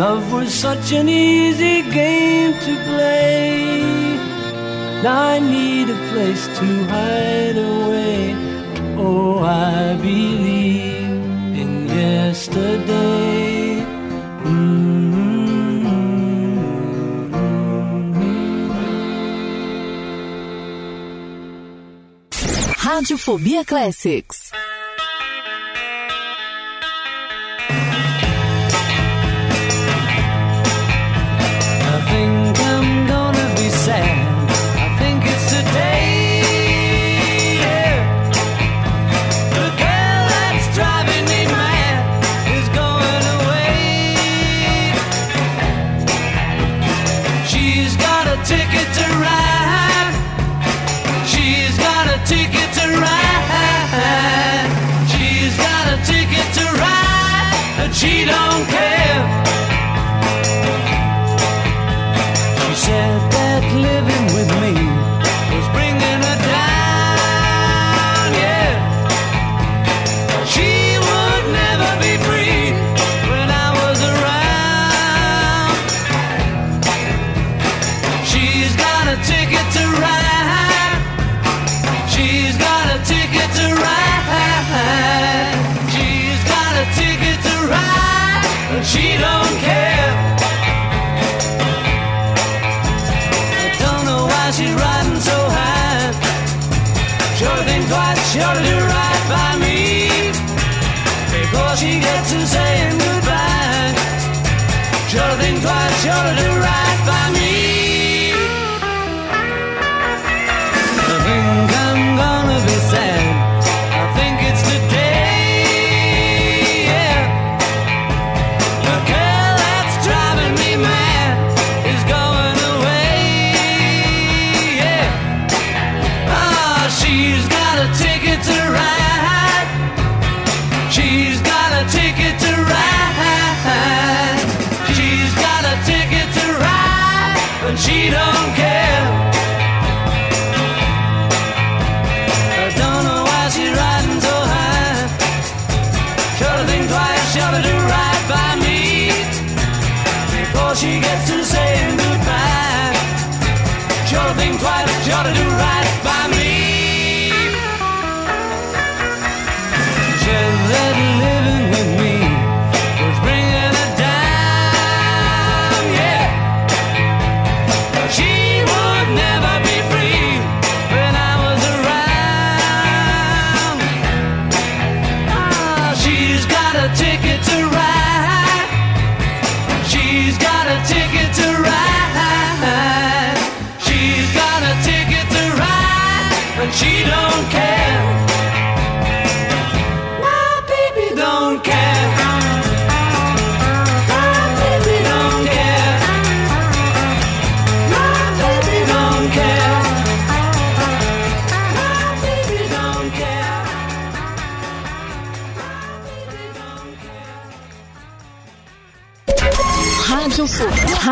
love was such an easy game to play. Now I need a place to hide away. Oh, I believe in yesterday. Radiofobia Classics.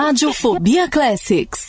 Radiofobia, Classics.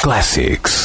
Classics.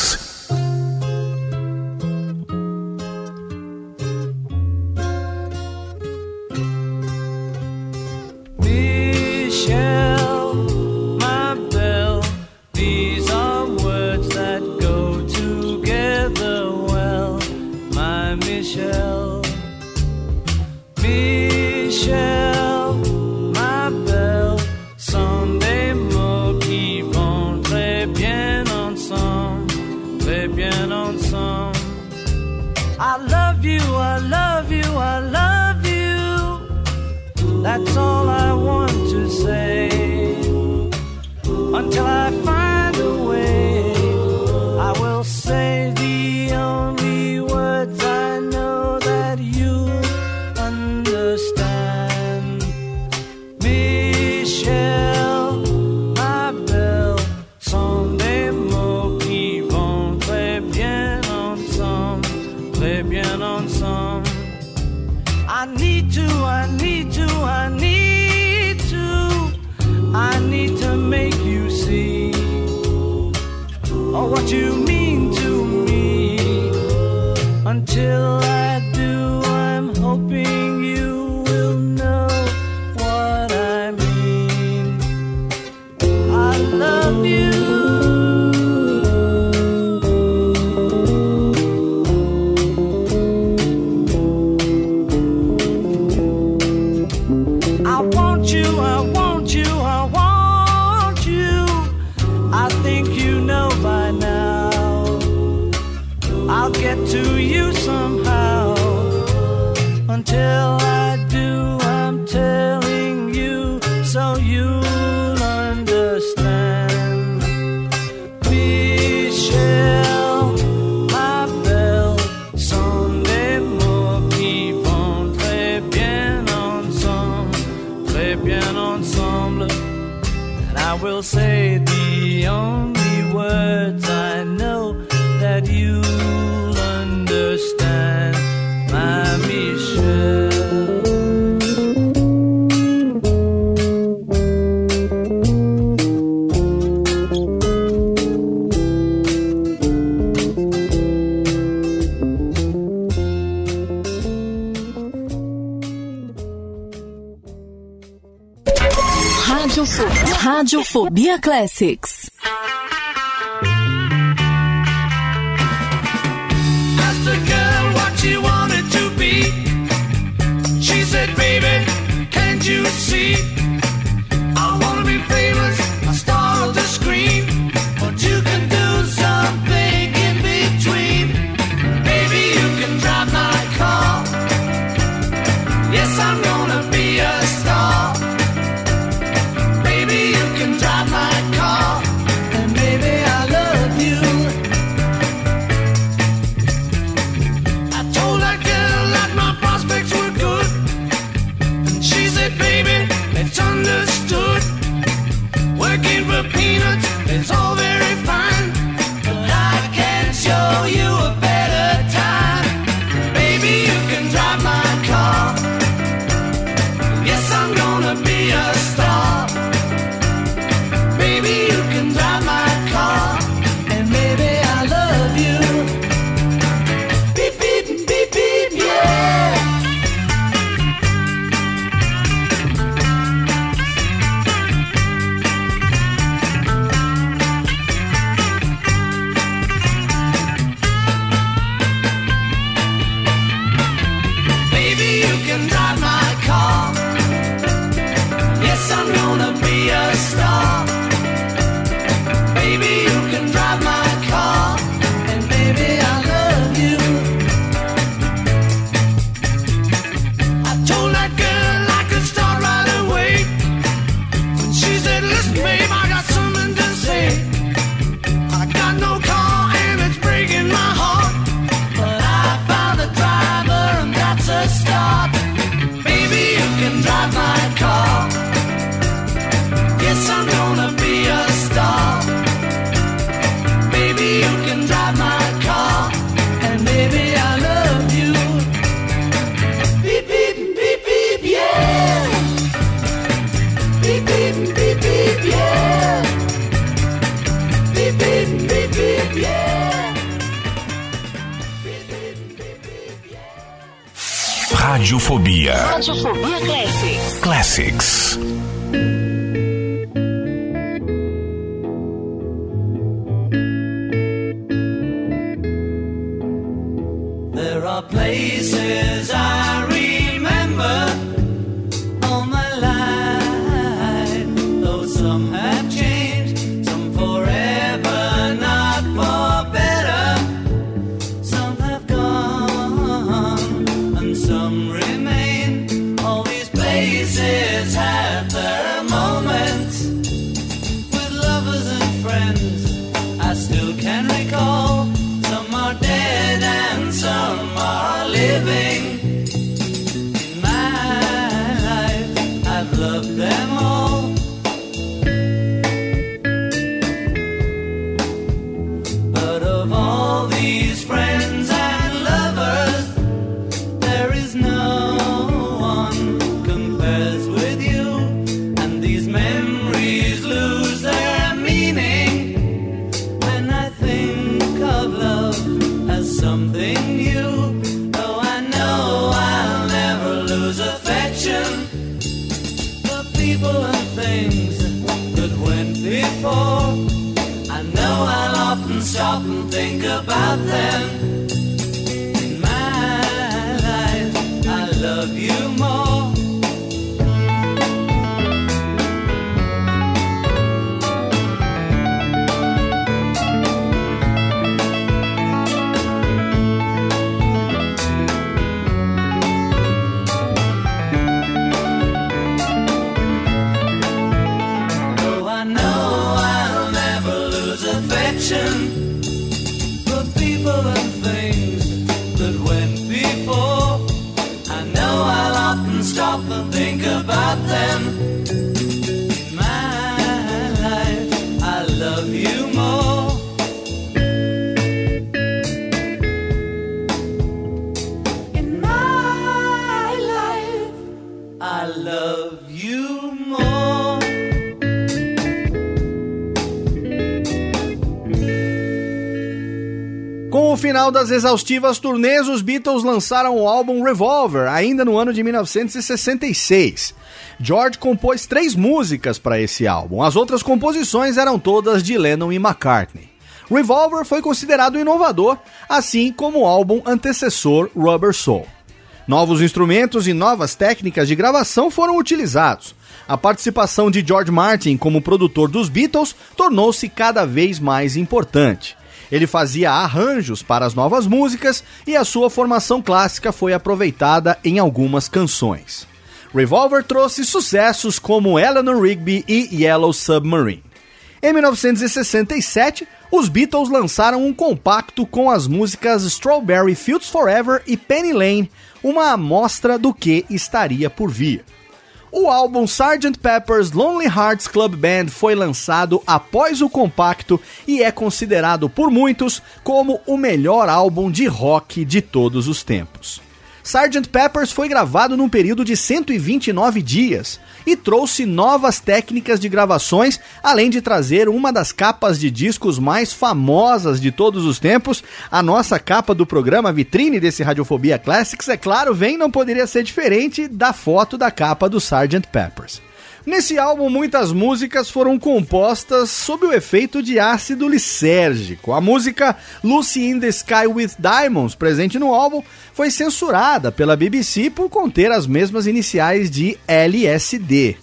Radiofobia Classics. Final das exaustivas turnês, os Beatles lançaram o álbum Revolver, ainda no ano de 1966. George compôs três músicas para esse álbum, as outras composições eram todas de Lennon e McCartney. Revolver foi considerado inovador, assim como o álbum antecessor Rubber Soul. Novos instrumentos e novas técnicas de gravação foram utilizados. A participação de George Martin como produtor dos Beatles tornou-se cada vez mais importante. Ele fazia arranjos para as novas músicas e a sua formação clássica foi aproveitada em algumas canções. Revolver trouxe sucessos como Eleanor Rigby e Yellow Submarine. Em 1967, os Beatles lançaram um compacto com as músicas Strawberry Fields Forever e Penny Lane, uma amostra do que estaria por vir. O álbum Sgt. Pepper's Lonely Hearts Club Band foi lançado após o compacto e é considerado por muitos como o melhor álbum de rock de todos os tempos. Sgt. Peppers foi gravado num período de 129 dias e trouxe novas técnicas de gravações, além de trazer uma das capas de discos mais famosas de todos os tempos. A nossa capa do programa vitrine desse Radiofobia Classics, é claro, vem não poderia ser diferente da foto da capa do Sgt. Peppers. Nesse álbum, muitas músicas foram compostas sob o efeito de ácido lisérgico. A música Lucy in the Sky with Diamonds, presente no álbum, foi censurada pela BBC por conter as mesmas iniciais de LSD.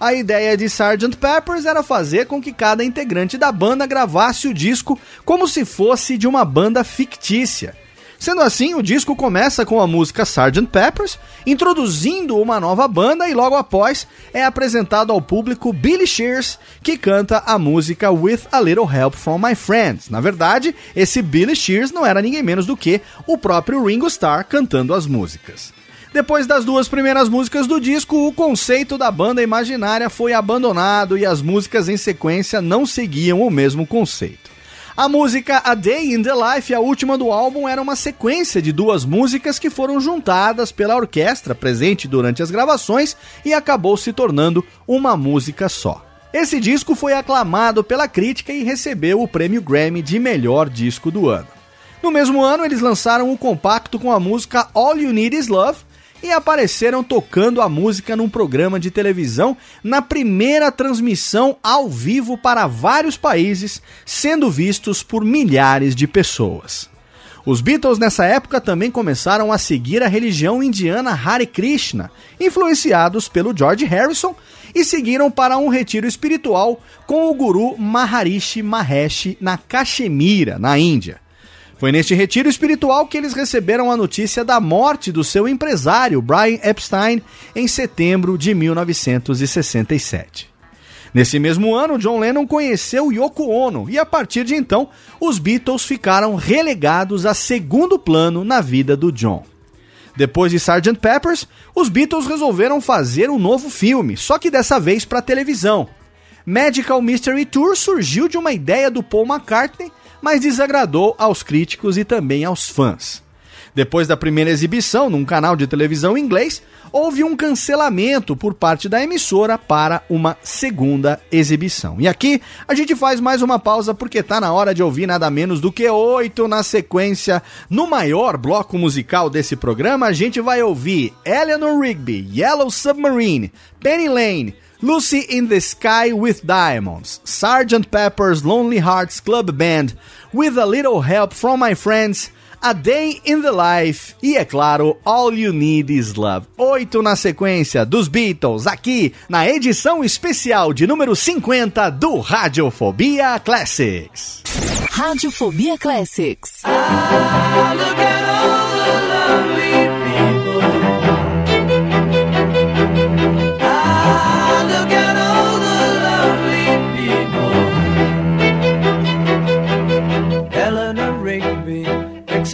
A ideia de Sgt. Peppers era fazer com que cada integrante da banda gravasse o disco como se fosse de uma banda fictícia. Sendo assim, o disco começa com a música Sgt. Peppers, introduzindo uma nova banda e logo após é apresentado ao público Billy Shears, que canta a música With a Little Help from My Friends. Na verdade, esse Billy Shears não era ninguém menos do que o próprio Ringo Starr cantando as músicas. Depois das duas primeiras músicas do disco, o conceito da banda imaginária foi abandonado e as músicas em sequência não seguiam o mesmo conceito. A música A Day in the Life, a última do álbum, era uma sequência de duas músicas que foram juntadas pela orquestra presente durante as gravações e acabou se tornando uma música só. Esse disco foi aclamado pela crítica e recebeu o prêmio Grammy de melhor disco do ano. No mesmo ano, eles lançaram um compacto com a música All You Need Is Love, e apareceram tocando a música num programa de televisão na primeira transmissão ao vivo para vários países, sendo vistos por milhares de pessoas. Os Beatles nessa época também começaram a seguir a religião indiana Hare Krishna, influenciados pelo George Harrison, e seguiram para um retiro espiritual com o guru Maharishi Mahesh na Caxemira, na Índia. Foi neste retiro espiritual que eles receberam a notícia da morte do seu empresário, Brian Epstein, em setembro de 1967. Nesse mesmo ano, John Lennon conheceu Yoko Ono e a partir de então, os Beatles ficaram relegados a segundo plano na vida do John. Depois de Sgt. Peppers, os Beatles resolveram fazer um novo filme, só que dessa vez para televisão. Magical Mystery Tour surgiu de uma ideia do Paul McCartney, mas desagradou aos críticos e também aos fãs. Depois da primeira exibição num canal de televisão inglês, houve um cancelamento por parte da emissora para uma segunda exibição. E aqui a gente faz mais uma pausa porque tá na hora de ouvir nada menos do que oito na sequência. No maior bloco musical desse programa, a gente vai ouvir Eleanor Rigby, Yellow Submarine, Penny Lane, Lucy in the Sky with Diamonds, Sgt. Pepper's Lonely Hearts Club Band, With a Little Help from My Friends, A Day in the Life e, é claro, All You Need Is Love. Oito na sequência dos Beatles, aqui na edição especial de número 50 do Radiofobia Classics. Radiofobia Classics. Ah,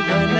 Along with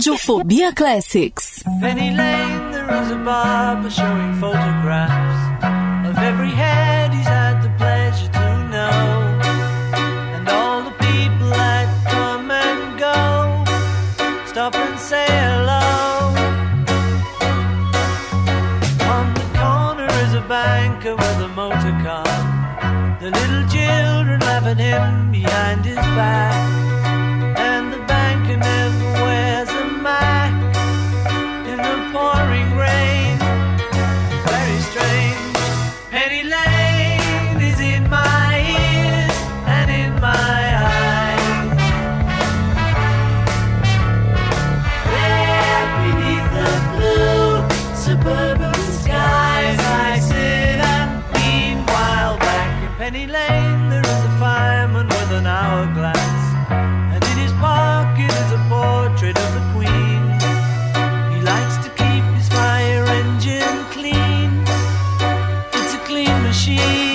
Radiofobia Classics. Penny Lane, there is a barber showing photos. she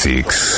Six.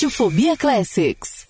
Radiofobia Classics.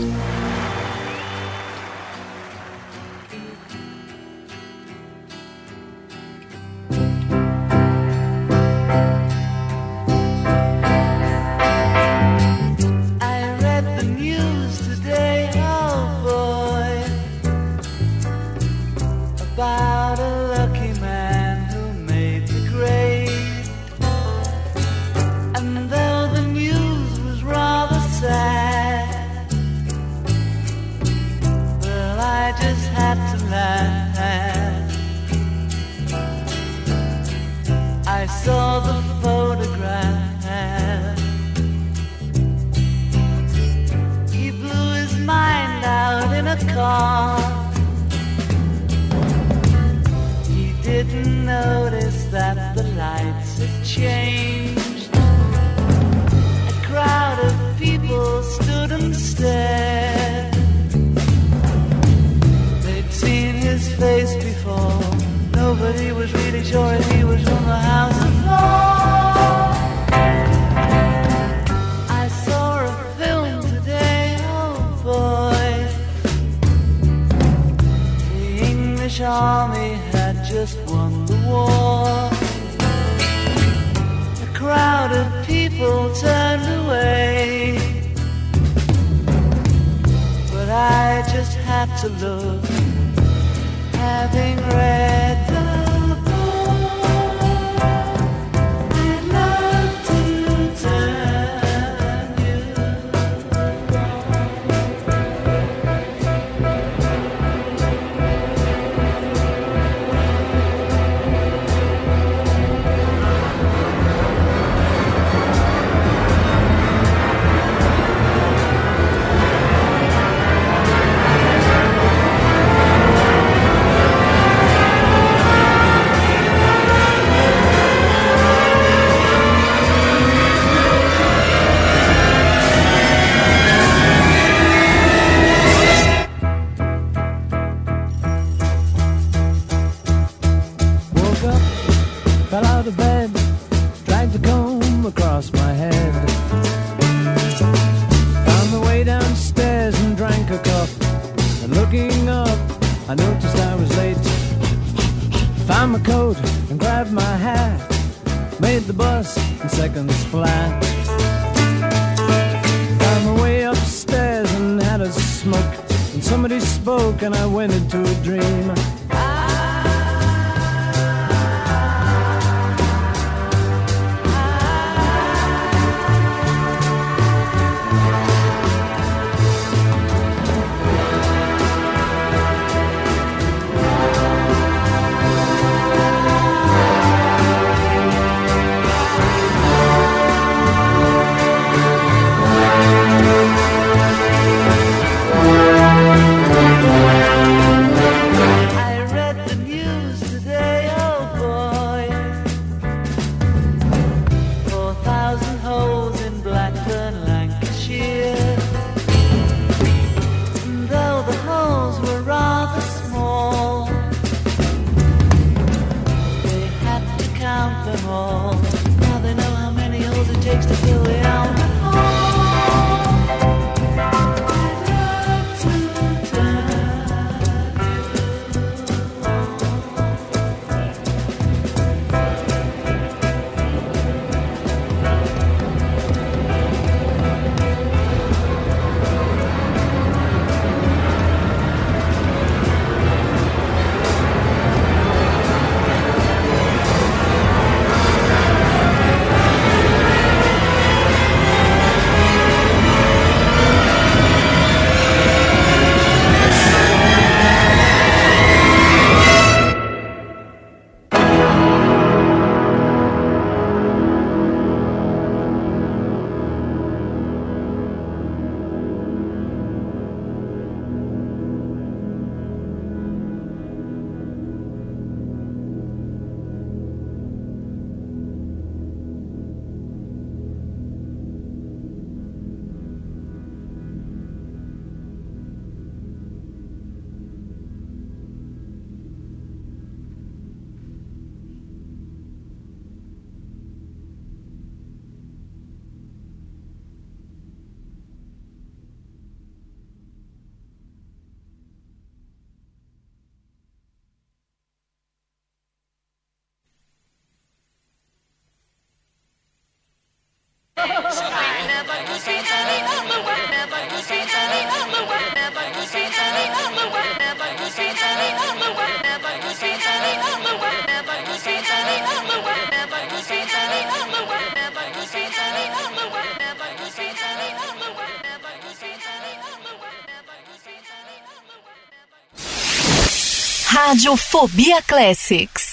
Fobia Classics.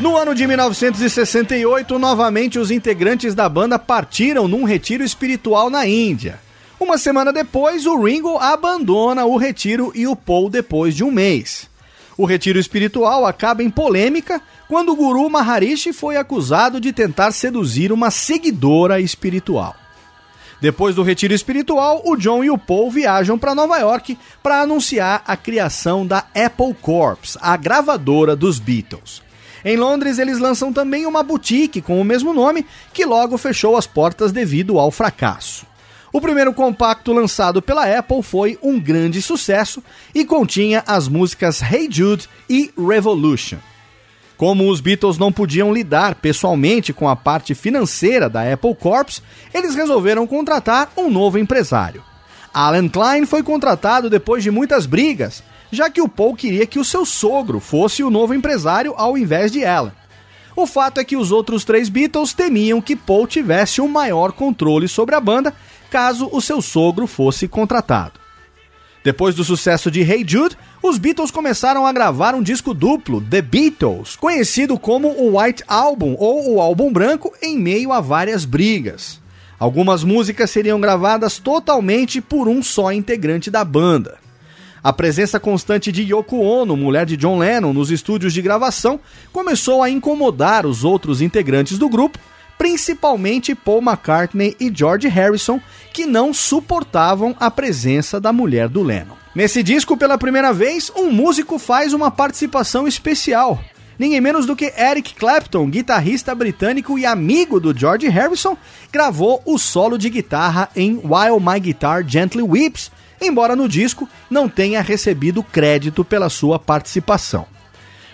No ano de 1968, novamente os integrantes da banda partiram num retiro espiritual na Índia. Uma semana depois, o Ringo abandona o retiro e o Paul depois de um mês. O retiro espiritual acaba em polêmica quando o guru Maharishi foi acusado de tentar seduzir uma seguidora espiritual. Depois do retiro espiritual, o John e o Paul viajam para Nova York para anunciar a criação da Apple Corps, a gravadora dos Beatles. Em Londres, eles lançam também uma boutique com o mesmo nome, que logo fechou as portas devido ao fracasso. O primeiro compacto lançado pela Apple foi um grande sucesso e continha as músicas Hey Jude e Revolution. Como os Beatles não podiam lidar pessoalmente com a parte financeira da Apple Corps, eles resolveram contratar um novo empresário. Alan Klein foi contratado depois de muitas brigas, já que o Paul queria que o seu sogro fosse o novo empresário ao invés de Alan. O fato é que os outros três Beatles temiam que Paul tivesse um maior controle sobre a banda caso o seu sogro fosse contratado. Depois do sucesso de Hey Jude, os Beatles começaram a gravar um disco duplo, The Beatles, conhecido como o White Album ou o Álbum Branco, em meio a várias brigas. Algumas músicas seriam gravadas totalmente por um só integrante da banda. A presença constante de Yoko Ono, mulher de John Lennon, nos estúdios de gravação começou a incomodar os outros integrantes do grupo, principalmente Paul McCartney e George Harrison, que não suportavam a presença da mulher do Lennon. Nesse disco, pela primeira vez, um músico faz uma participação especial. Ninguém menos do que Eric Clapton, guitarrista britânico e amigo do George Harrison, gravou o solo de guitarra em While My Guitar Gently Weeps, embora no disco não tenha recebido crédito pela sua participação.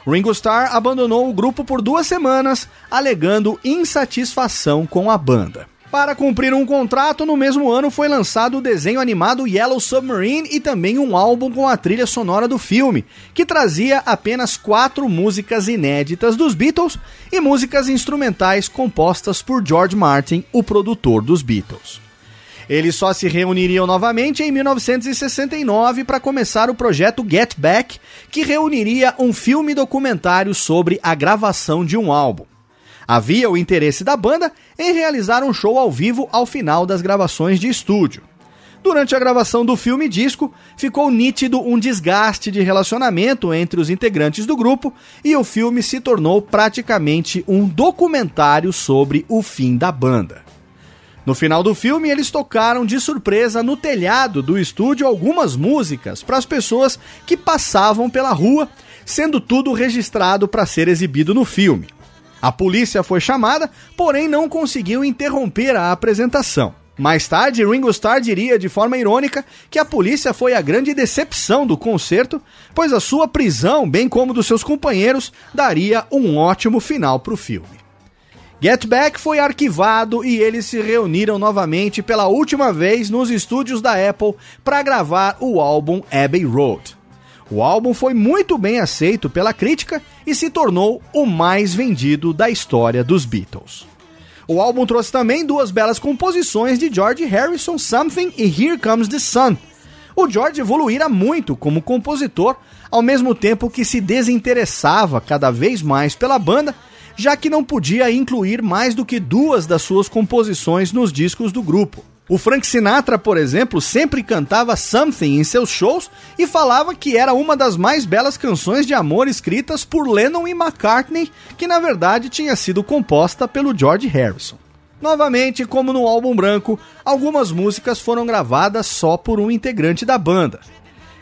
Ringo Starr abandonou o grupo por duas semanas, alegando insatisfação com a banda. Para cumprir um contrato, no mesmo ano foi lançado o desenho animado Yellow Submarine e também um álbum com a trilha sonora do filme, que trazia apenas quatro músicas inéditas dos Beatles e músicas instrumentais compostas por George Martin, o produtor dos Beatles. Eles só se reuniriam novamente em 1969 para começar o projeto Get Back, que reuniria um filme documentário sobre a gravação de um álbum. Havia o interesse da banda em realizar um show ao vivo ao final das gravações de estúdio. Durante a gravação do filme disco, ficou nítido um desgaste de relacionamento entre os integrantes do grupo e o filme se tornou praticamente um documentário sobre o fim da banda. No final do filme, eles tocaram de surpresa no telhado do estúdio algumas músicas para as pessoas que passavam pela rua, sendo tudo registrado para ser exibido no filme. A polícia foi chamada, porém não conseguiu interromper a apresentação. Mais tarde, Ringo Starr diria de forma irônica que a polícia foi a grande decepção do concerto, pois a sua prisão, bem como dos seus companheiros, daria um ótimo final para o filme. Get Back foi arquivado e eles se reuniram novamente pela última vez nos estúdios da Apple para gravar o álbum Abbey Road. O álbum foi muito bem aceito pela crítica e se tornou o mais vendido da história dos Beatles. O álbum trouxe também duas belas composições de George Harrison, Something e Here Comes the Sun. O George evoluíra muito como compositor, ao mesmo tempo que se desinteressava cada vez mais pela banda, já que não podia incluir mais do que duas das suas composições nos discos do grupo. O Frank Sinatra, por exemplo, sempre cantava Something em seus shows e falava que era uma das mais belas canções de amor escritas por Lennon e McCartney, que na verdade tinha sido composta pelo George Harrison. Novamente, como no álbum branco, algumas músicas foram gravadas só por um integrante da banda.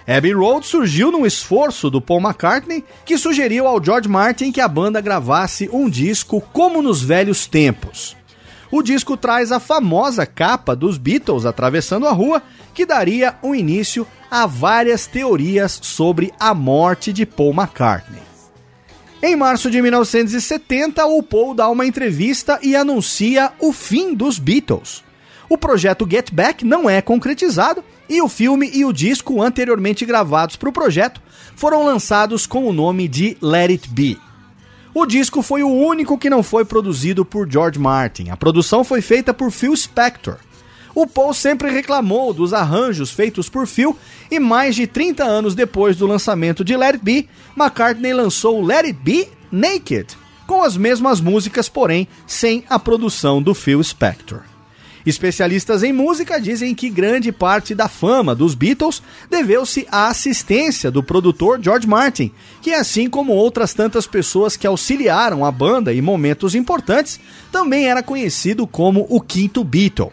Abbey Road surgiu num esforço do Paul McCartney, que sugeriu ao George Martin que a banda gravasse um disco como nos velhos tempos. O disco traz a famosa capa dos Beatles atravessando a rua, que daria um início a várias teorias sobre a morte de Paul McCartney. Em março de 1970, o Paul dá uma entrevista e anuncia o fim dos Beatles. O projeto Get Back não é concretizado e o filme e o disco anteriormente gravados para o projeto foram lançados com o nome de Let It Be. O disco foi o único que não foi produzido por George Martin. A produção foi feita por Phil Spector. O Paul sempre reclamou dos arranjos feitos por Phil e mais de 30 anos depois do lançamento de Let It Be, McCartney lançou Let It Be Naked, com as mesmas músicas, porém sem a produção do Phil Spector. Especialistas em música dizem que grande parte da fama dos Beatles deveu-se à assistência do produtor George Martin, que, assim como outras tantas pessoas que auxiliaram a banda em momentos importantes, também era conhecido como o quinto Beatle.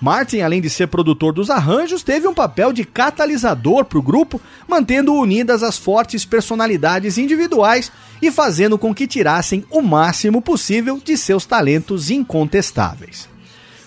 Martin, além de ser produtor dos arranjos, teve um papel de catalisador para o grupo, mantendo unidas as fortes personalidades individuais e fazendo com que tirassem o máximo possível de seus talentos incontestáveis.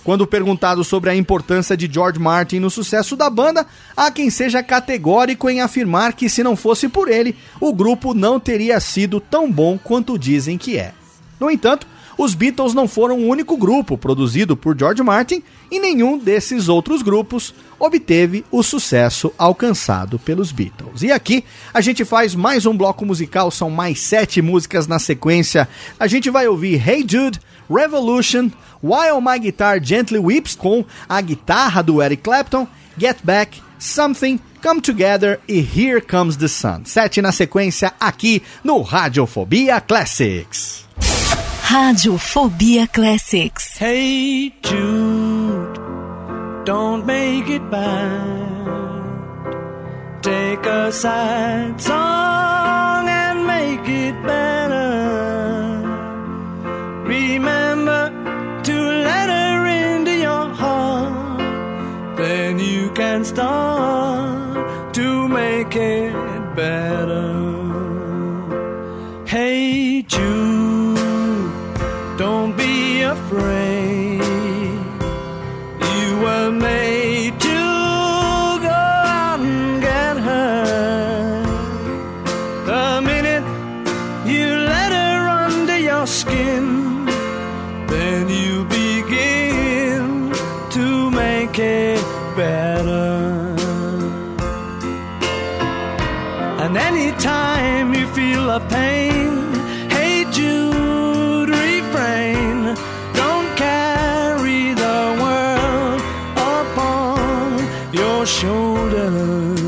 Quando perguntado sobre a importância de George Martin no sucesso da banda, há quem seja categórico em afirmar que se não fosse por ele, o grupo não teria sido tão bom quanto dizem que é. No entanto, os Beatles não foram o único grupo produzido por George Martin e nenhum desses outros grupos obteve o sucesso alcançado pelos Beatles. E aqui a gente faz mais um bloco musical, são mais sete músicas na sequência. A gente vai ouvir Hey Jude, Revolution, While My Guitar Gently Weeps, com a guitarra do Eric Clapton, Get Back, Something, Come Together e Here Comes the Sun. Sete na sequência aqui no Radiofobia Classics. Radiofobia Classics. Hey Jude, don't make it bad. Take a sad song and make it bad. star to make it better. a pain. Hey Jude, refrain. Don't carry the world upon your shoulders.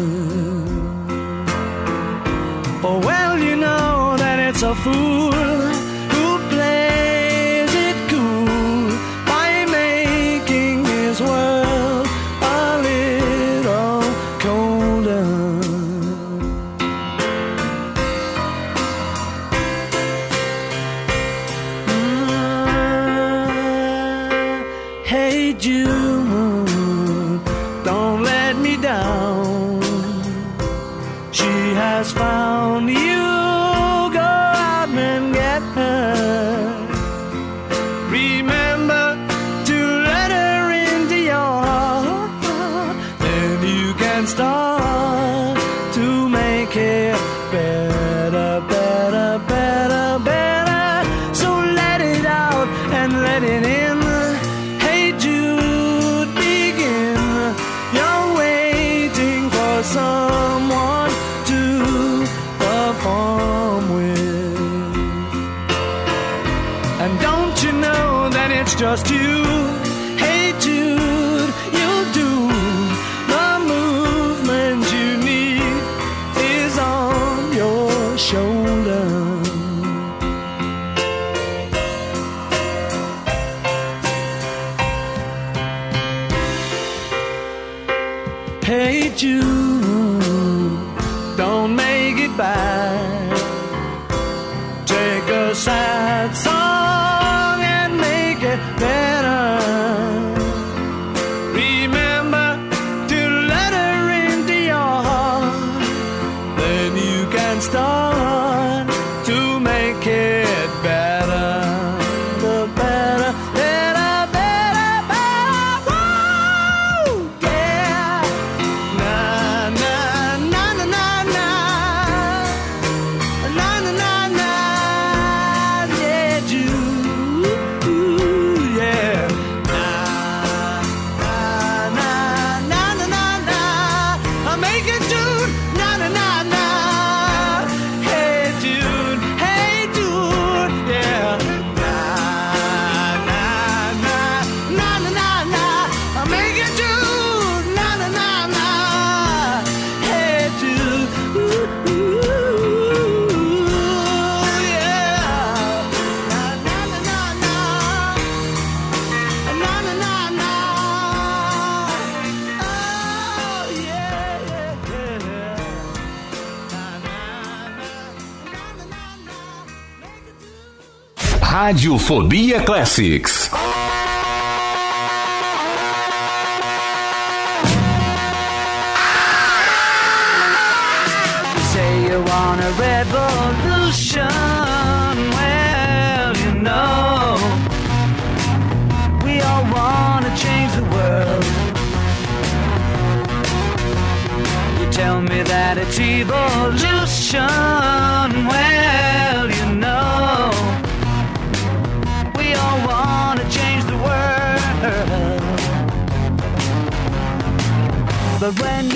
For well, you know that it's a fool. Radiofobia Classics. Say you want a revolution. Well, you know, we all want to change the world. You tell me that it's evolution.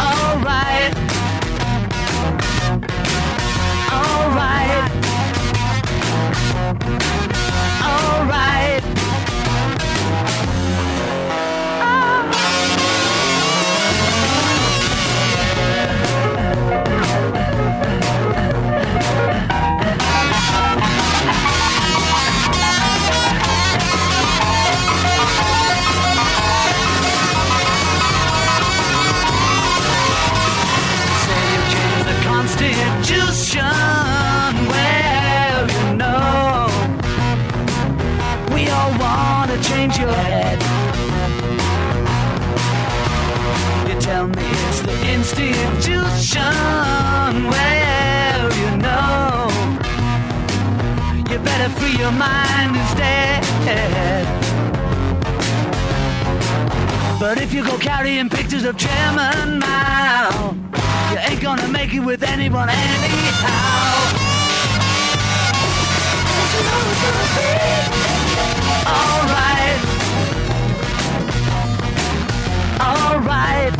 alright. Institution. Well, you know, you better free your mind instead. But if you go carrying pictures of Chairman Mao, you ain't gonna make it with anyone anyhow. Alright. Alright.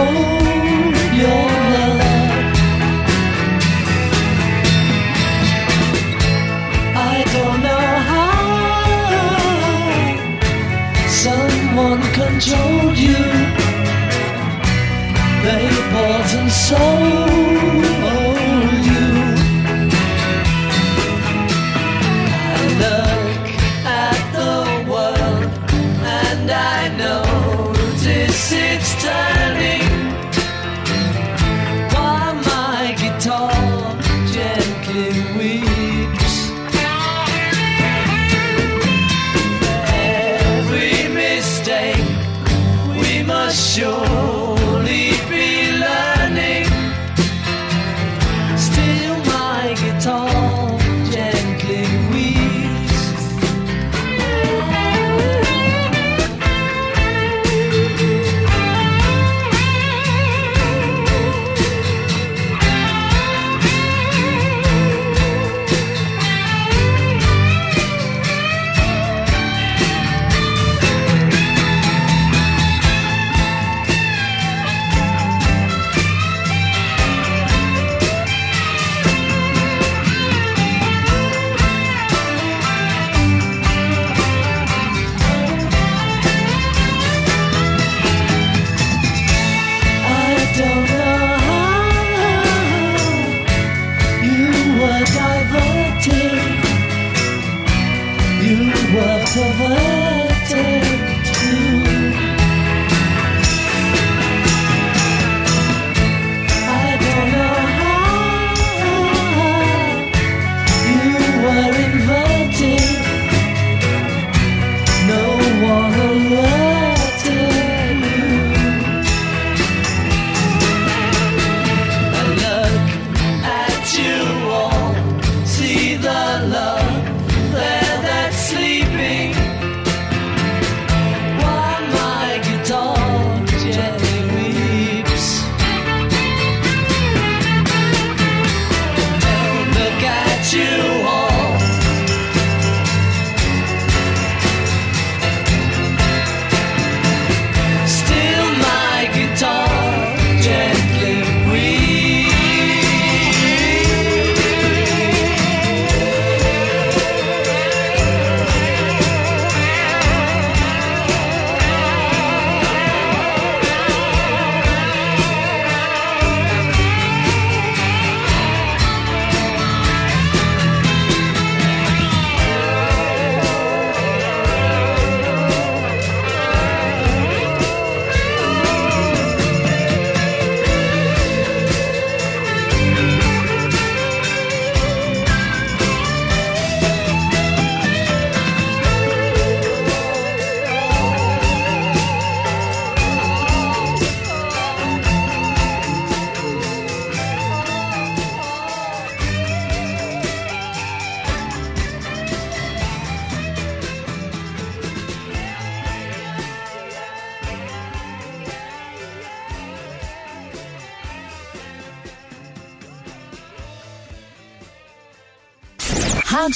Oh.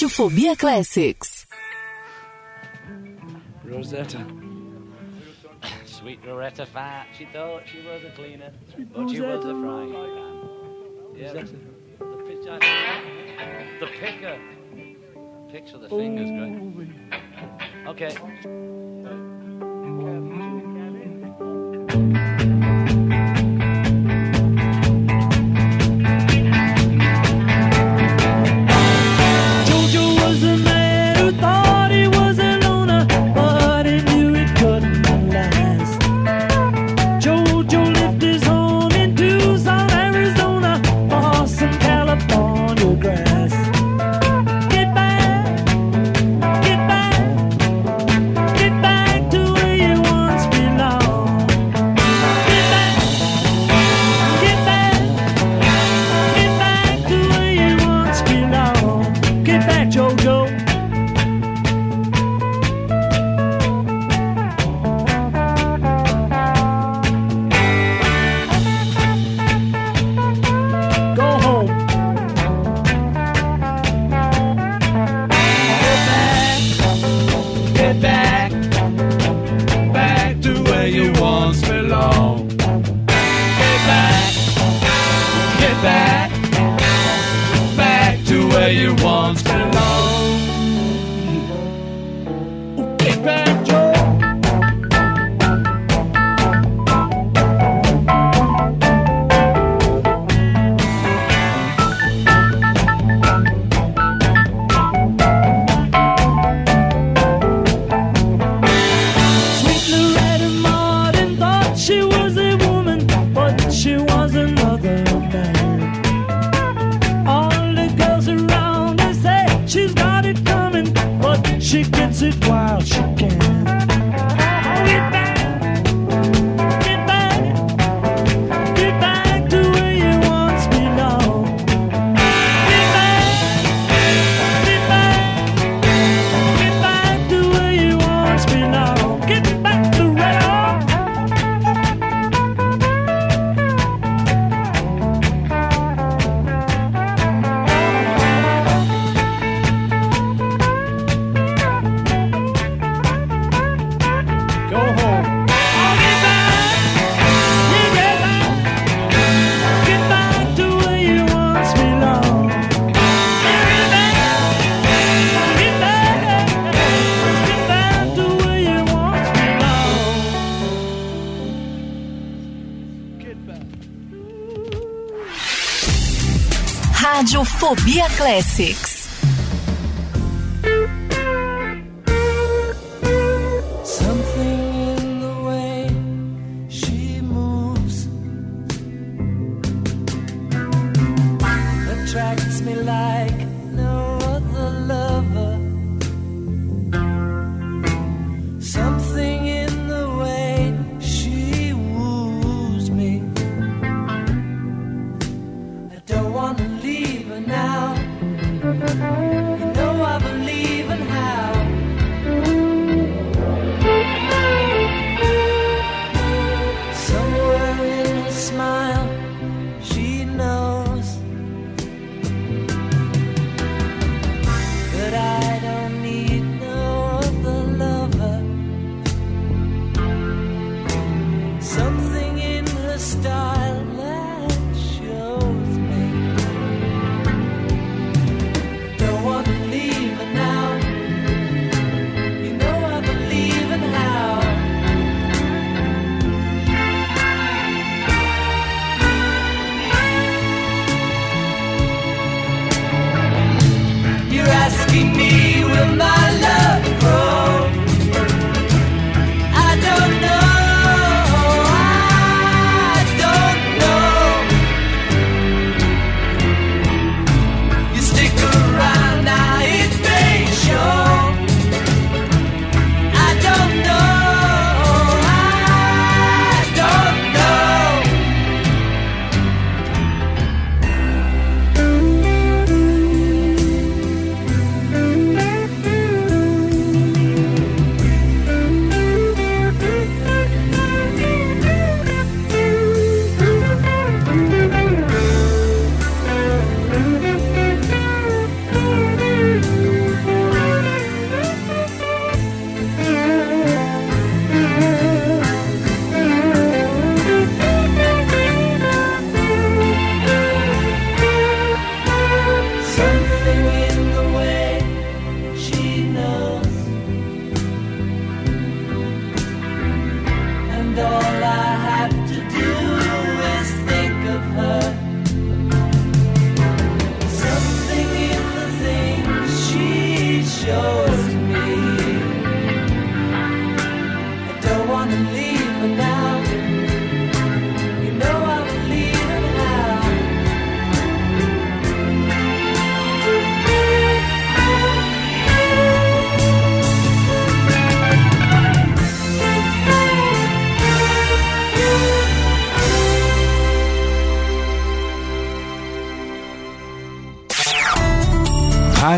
Radiofobia Classics. Rosetta. Sweet Rosetta Fat, she thought she was a cleaner, Sweet but Rosetta. she was a frying pan. Yeah. Rosetta. Classics.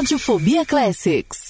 Radiofobia Classics.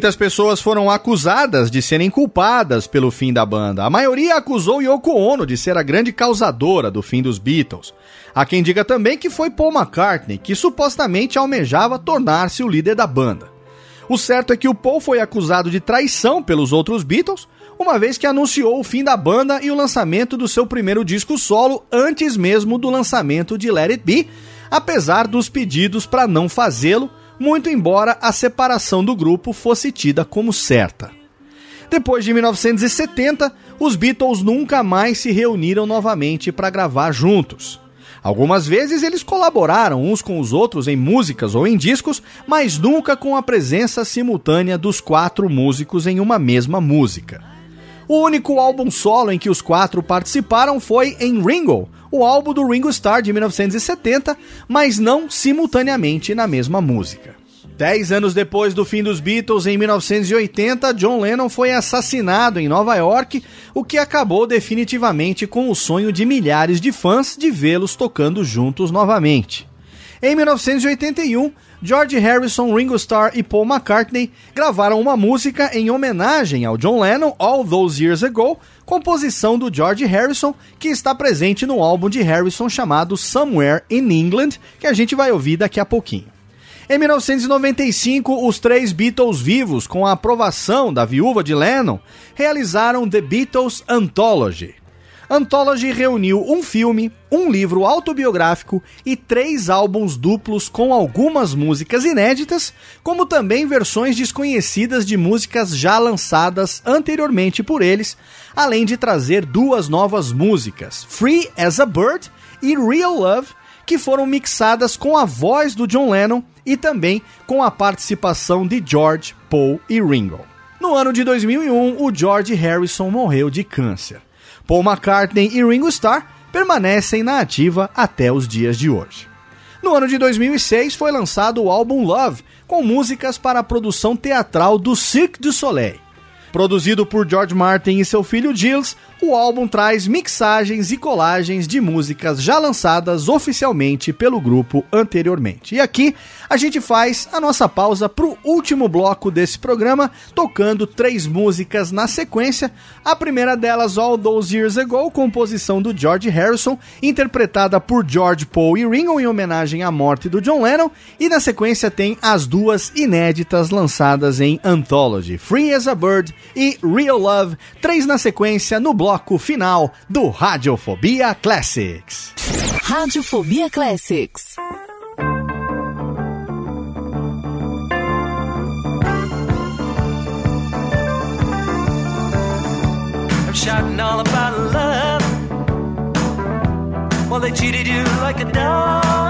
Muitas pessoas foram acusadas de serem culpadas pelo fim da banda. A maioria acusou Yoko Ono de ser a grande causadora do fim dos Beatles. Há quem diga também que foi Paul McCartney, que supostamente almejava tornar-se o líder da banda. O certo é que o Paul foi acusado de traição pelos outros Beatles, uma vez que anunciou o fim da banda e o lançamento do seu primeiro disco solo antes mesmo do lançamento de Let It Be, apesar dos pedidos para não fazê-lo, muito embora a separação do grupo fosse tida como certa. Depois de 1970, os Beatles nunca mais se reuniram novamente para gravar juntos. Algumas vezes eles colaboraram uns com os outros em músicas ou em discos, mas nunca com a presença simultânea dos quatro músicos em uma mesma música. O único álbum solo em que os quatro participaram foi em Ringo, o álbum do Ringo Starr de 1970, mas não simultaneamente na mesma música. Dez anos depois do fim dos Beatles, em 1980, John Lennon foi assassinado em Nova York, o que acabou definitivamente com o sonho de milhares de fãs de vê-los tocando juntos novamente. Em 1981, George Harrison, Ringo Starr e Paul McCartney gravaram uma música em homenagem ao John Lennon All Those Years Ago, composição do George Harrison, que está presente no álbum de Harrison chamado Somewhere in England, que a gente vai ouvir daqui a pouquinho. Em 1995, os três Beatles vivos, com a aprovação da viúva de Lennon, realizaram The Beatles Anthology. Anthology reuniu um filme, um livro autobiográfico e três álbuns duplos com algumas músicas inéditas, como também versões desconhecidas de músicas já lançadas anteriormente por eles, além de trazer duas novas músicas, Free as a Bird e Real Love, que foram mixadas com a voz do John Lennon e também com a participação de George, Paul e Ringo. No ano de 2001, o George Harrison morreu de câncer. Paul McCartney e Ringo Starr permanecem na ativa até os dias de hoje. No ano de 2006 foi lançado o álbum Love, com músicas para a produção teatral do Cirque du Soleil. Produzido por George Martin e seu filho Gilles, o álbum traz mixagens e colagens de músicas já lançadas oficialmente pelo grupo anteriormente. E aqui a gente faz a nossa pausa para o último bloco desse programa, tocando três músicas na sequência. A primeira delas, All Those Years Ago, composição do George Harrison, interpretada por George Paul e Ringo em homenagem à morte do John Lennon. E na sequência tem as duas inéditas lançadas em Anthology, Free as a Bird e Real Love, três na sequência no bloco final do Radiofobia Classics. Radiofobia Classics. Shouting all about love. Well, they cheated you like a dog,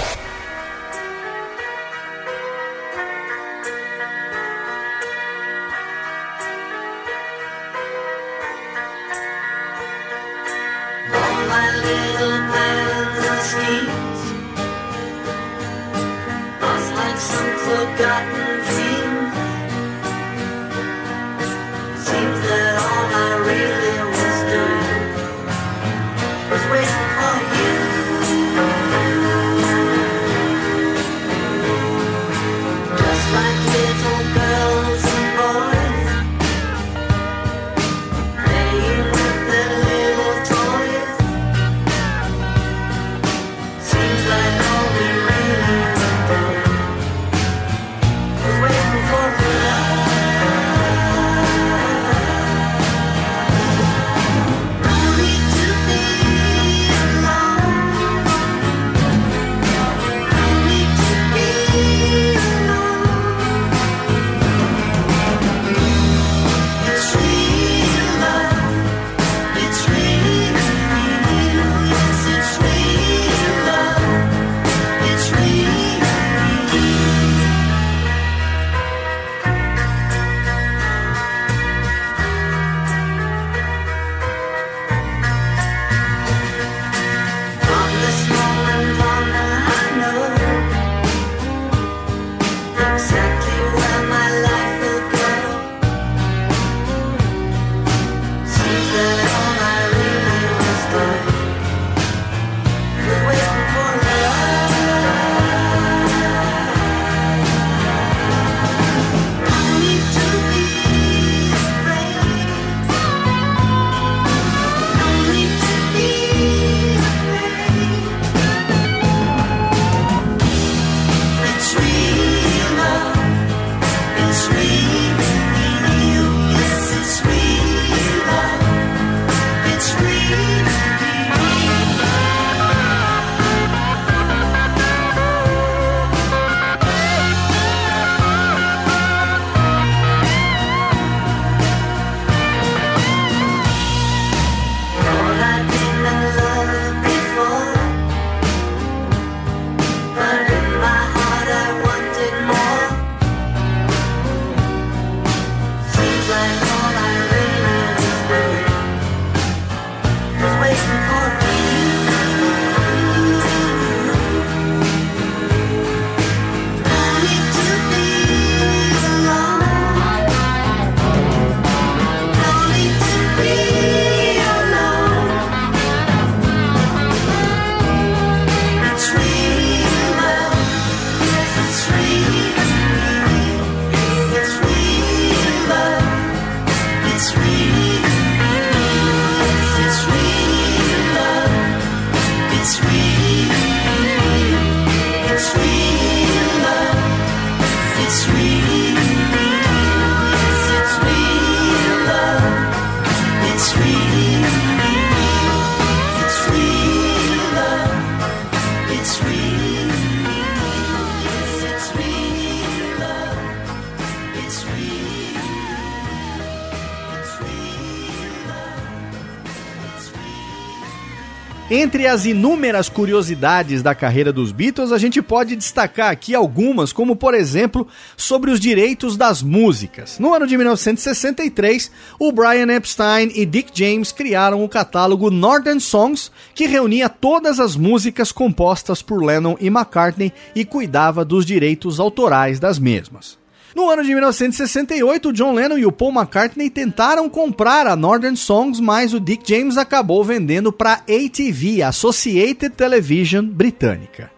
Entre as inúmeras curiosidades da carreira dos Beatles, a gente pode destacar aqui algumas, como por exemplo, sobre os direitos das músicas. No ano de 1963, o Brian Epstein e Dick James criaram o catálogo Northern Songs, que reunia todas as músicas compostas por Lennon e McCartney e cuidava dos direitos autorais das mesmas. No ano de 1968, o John Lennon e o Paul McCartney tentaram comprar a Northern Songs, mas o Dick James acabou vendendo para ATV, Associated Television britânica.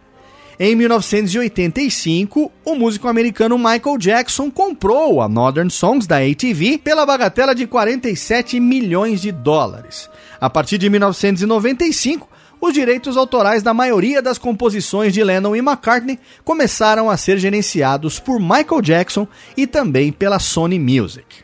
Em 1985, o músico americano Michael Jackson comprou a Northern Songs da ATV pela bagatela de 47 milhões de dólares. A partir de 1995, os direitos autorais da maioria das composições de Lennon e McCartney começaram a ser gerenciados por Michael Jackson e também pela Sony Music.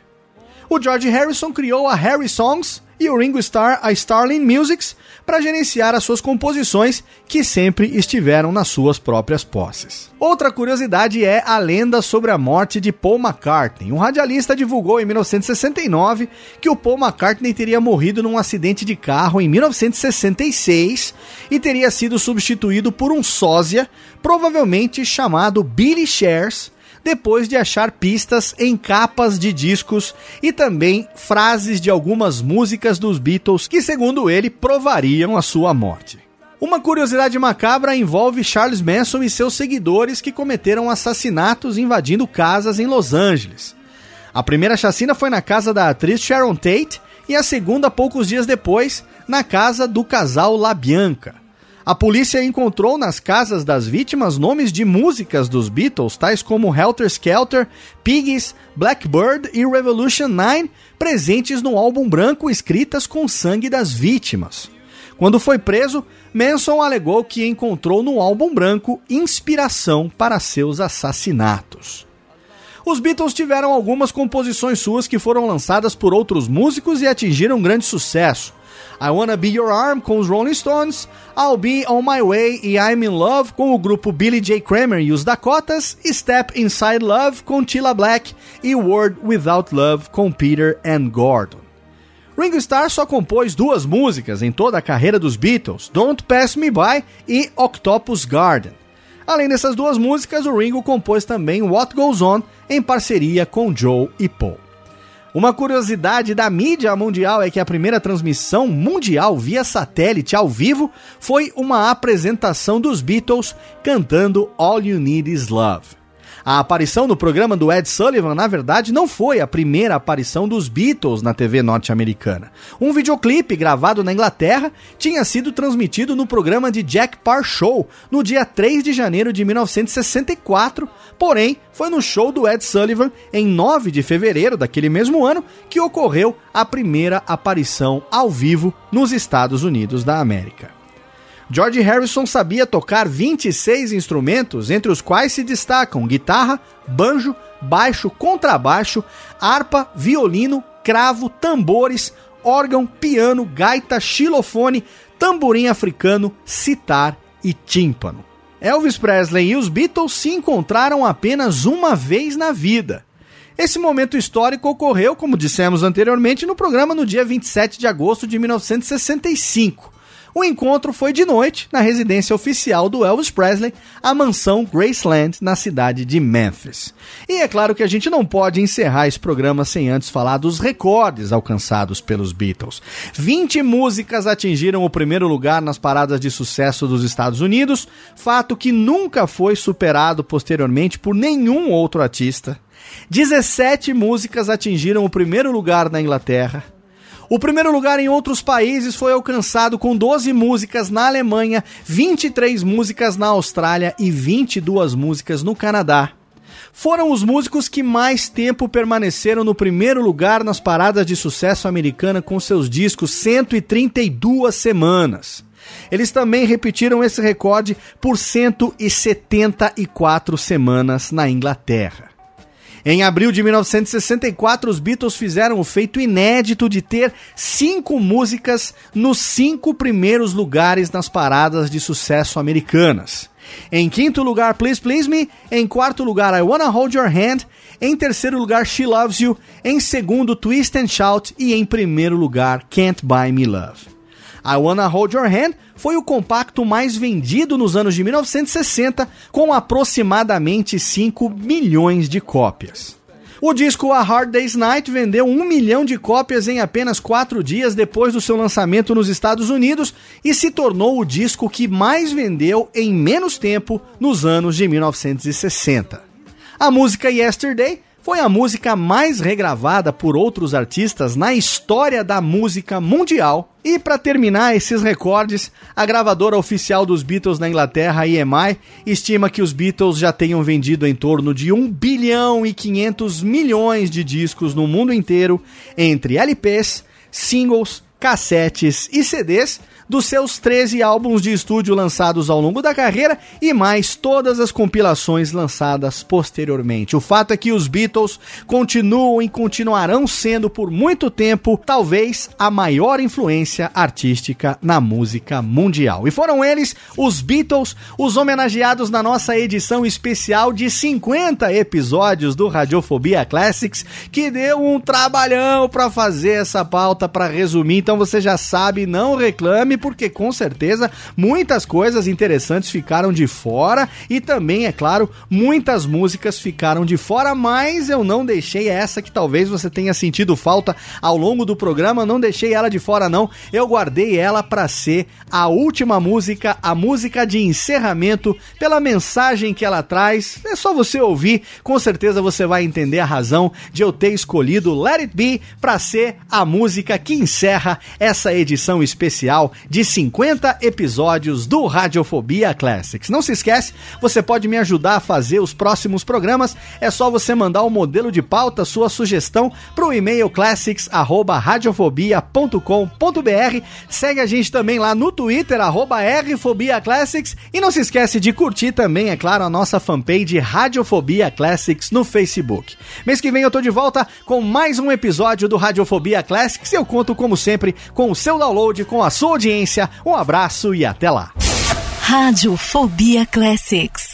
O George Harrison criou a Harry Songs e o Ringo Starr a Starling Musics para gerenciar as suas composições, que sempre estiveram nas suas próprias posses. Outra curiosidade é a lenda sobre a morte de Paul McCartney. Um radialista divulgou em 1969 que o Paul McCartney teria morrido num acidente de carro em 1966 e teria sido substituído por um sósia, provavelmente chamado Billy Shares, depois de achar pistas em capas de discos e também frases de algumas músicas dos Beatles que, segundo ele, provariam a sua morte. Uma curiosidade macabra envolve Charles Manson e seus seguidores que cometeram assassinatos invadindo casas em Los Angeles. A primeira chacina foi na casa da atriz Sharon Tate e a segunda, poucos dias depois, na casa do casal La Bianca. A polícia encontrou nas casas das vítimas nomes de músicas dos Beatles, tais como Helter Skelter, Piggies, Blackbird e Revolution 9, presentes no álbum branco escritas com sangue das vítimas. Quando foi preso, Manson alegou que encontrou no álbum branco inspiração para seus assassinatos. Os Beatles tiveram algumas composições suas que foram lançadas por outros músicos e atingiram grande sucesso. I Wanna Be Your Arm com os Rolling Stones, I'll Be On My Way e I'm In Love com o grupo Billy J. Kramer e os Dakotas, Step Inside Love com Tila Black e Word Without Love com Peter and Gordon. Ringo Starr só compôs duas músicas em toda a carreira dos Beatles, Don't Pass Me By e Octopus Garden. Além dessas duas músicas, o Ringo compôs também What Goes On em parceria com Joe e Paul. Uma curiosidade da mídia mundial é que a primeira transmissão mundial via satélite ao vivo foi uma apresentação dos Beatles cantando All You Need Is Love. A aparição no programa do Ed Sullivan, na verdade, não foi a primeira aparição dos Beatles na TV norte-americana. Um videoclipe gravado na Inglaterra tinha sido transmitido no programa de Jack Parr Show no dia 3 de janeiro de 1964, porém foi no show do Ed Sullivan em 9 de fevereiro daquele mesmo ano que ocorreu a primeira aparição ao vivo nos Estados Unidos da América. George Harrison sabia tocar 26 instrumentos, entre os quais se destacam guitarra, banjo, baixo, contrabaixo, harpa, violino, cravo, tambores, órgão, piano, gaita, xilofone, tamborim africano, sitar e tímpano. Elvis Presley e os Beatles se encontraram apenas uma vez na vida. Esse momento histórico ocorreu, como dissemos anteriormente, no programa no dia 27 de agosto de 1965. O encontro foi de noite na residência oficial do Elvis Presley, a mansão Graceland, na cidade de Memphis. E é claro que a gente não pode encerrar esse programa sem antes falar dos recordes alcançados pelos Beatles. 20 músicas atingiram o primeiro lugar nas paradas de sucesso dos Estados Unidos, fato que nunca foi superado posteriormente por nenhum outro artista. 17 músicas atingiram o primeiro lugar na Inglaterra. O primeiro lugar em outros países foi alcançado com 12 músicas na Alemanha, 23 músicas na Austrália e 22 músicas no Canadá. Foram os músicos que mais tempo permaneceram no primeiro lugar nas paradas de sucesso americana com seus discos 132 semanas. Eles também repetiram esse recorde por 174 semanas na Inglaterra. Em abril de 1964, os Beatles fizeram o feito inédito de ter cinco músicas nos cinco primeiros lugares nas paradas de sucesso americanas. Em quinto lugar, Please Please Me. Em quarto lugar, I Wanna Hold Your Hand. Em terceiro lugar, She Loves You. Em segundo, Twist and Shout. E em primeiro lugar, Can't Buy Me Love. I Wanna Hold Your Hand foi o compacto mais vendido nos anos de 1960, com aproximadamente 5 milhões de cópias. O disco A Hard Day's Night vendeu um milhão de cópias em apenas quatro dias depois do seu lançamento nos Estados Unidos e se tornou o disco que mais vendeu em menos tempo nos anos de 1960. A música Yesterday foi a música mais regravada por outros artistas na história da música mundial. E para terminar esses recordes, a gravadora oficial dos Beatles na Inglaterra, EMI, estima que os Beatles já tenham vendido em torno de 1 bilhão e 500 milhões de discos no mundo inteiro, entre LPs, singles, cassetes e CDs, dos seus 13 álbuns de estúdio lançados ao longo da carreira e mais todas as compilações lançadas posteriormente. O fato é que os Beatles continuam e continuarão sendo por muito tempo, talvez, a maior influência artística na música mundial. E foram eles, os Beatles, os homenageados na nossa edição especial de 50 episódios do Radiofobia Classics, que deu um trabalhão para fazer essa pauta para resumir. Então você já sabe, não reclame, porque com certeza muitas coisas interessantes ficaram de fora e também, é claro, muitas músicas ficaram de fora, mas eu não deixei essa que talvez você tenha sentido falta ao longo do programa, não deixei ela de fora não. Eu guardei ela para ser a última música, a música de encerramento, pela mensagem que ela traz. É só você ouvir, com certeza você vai entender a razão de eu ter escolhido Let It Be para ser a música que encerra essa edição especial de 50 episódios do Radiofobia Classics. Não se esquece, você pode me ajudar a fazer os próximos programas. É só você mandar o modelo de pauta, sua sugestão para o e-mail classics@radiofobia.com.br. Segue a gente também lá no Twitter @rfobiaclassics e não se esquece de curtir também, é claro, a nossa fanpage Radiofobia Classics no Facebook. Mês que vem eu tô de volta com mais um episódio do Radiofobia Classics eu conto como sempre com o seu download, com a sua audiência. Um abraço e até lá. Radiofobia Classics.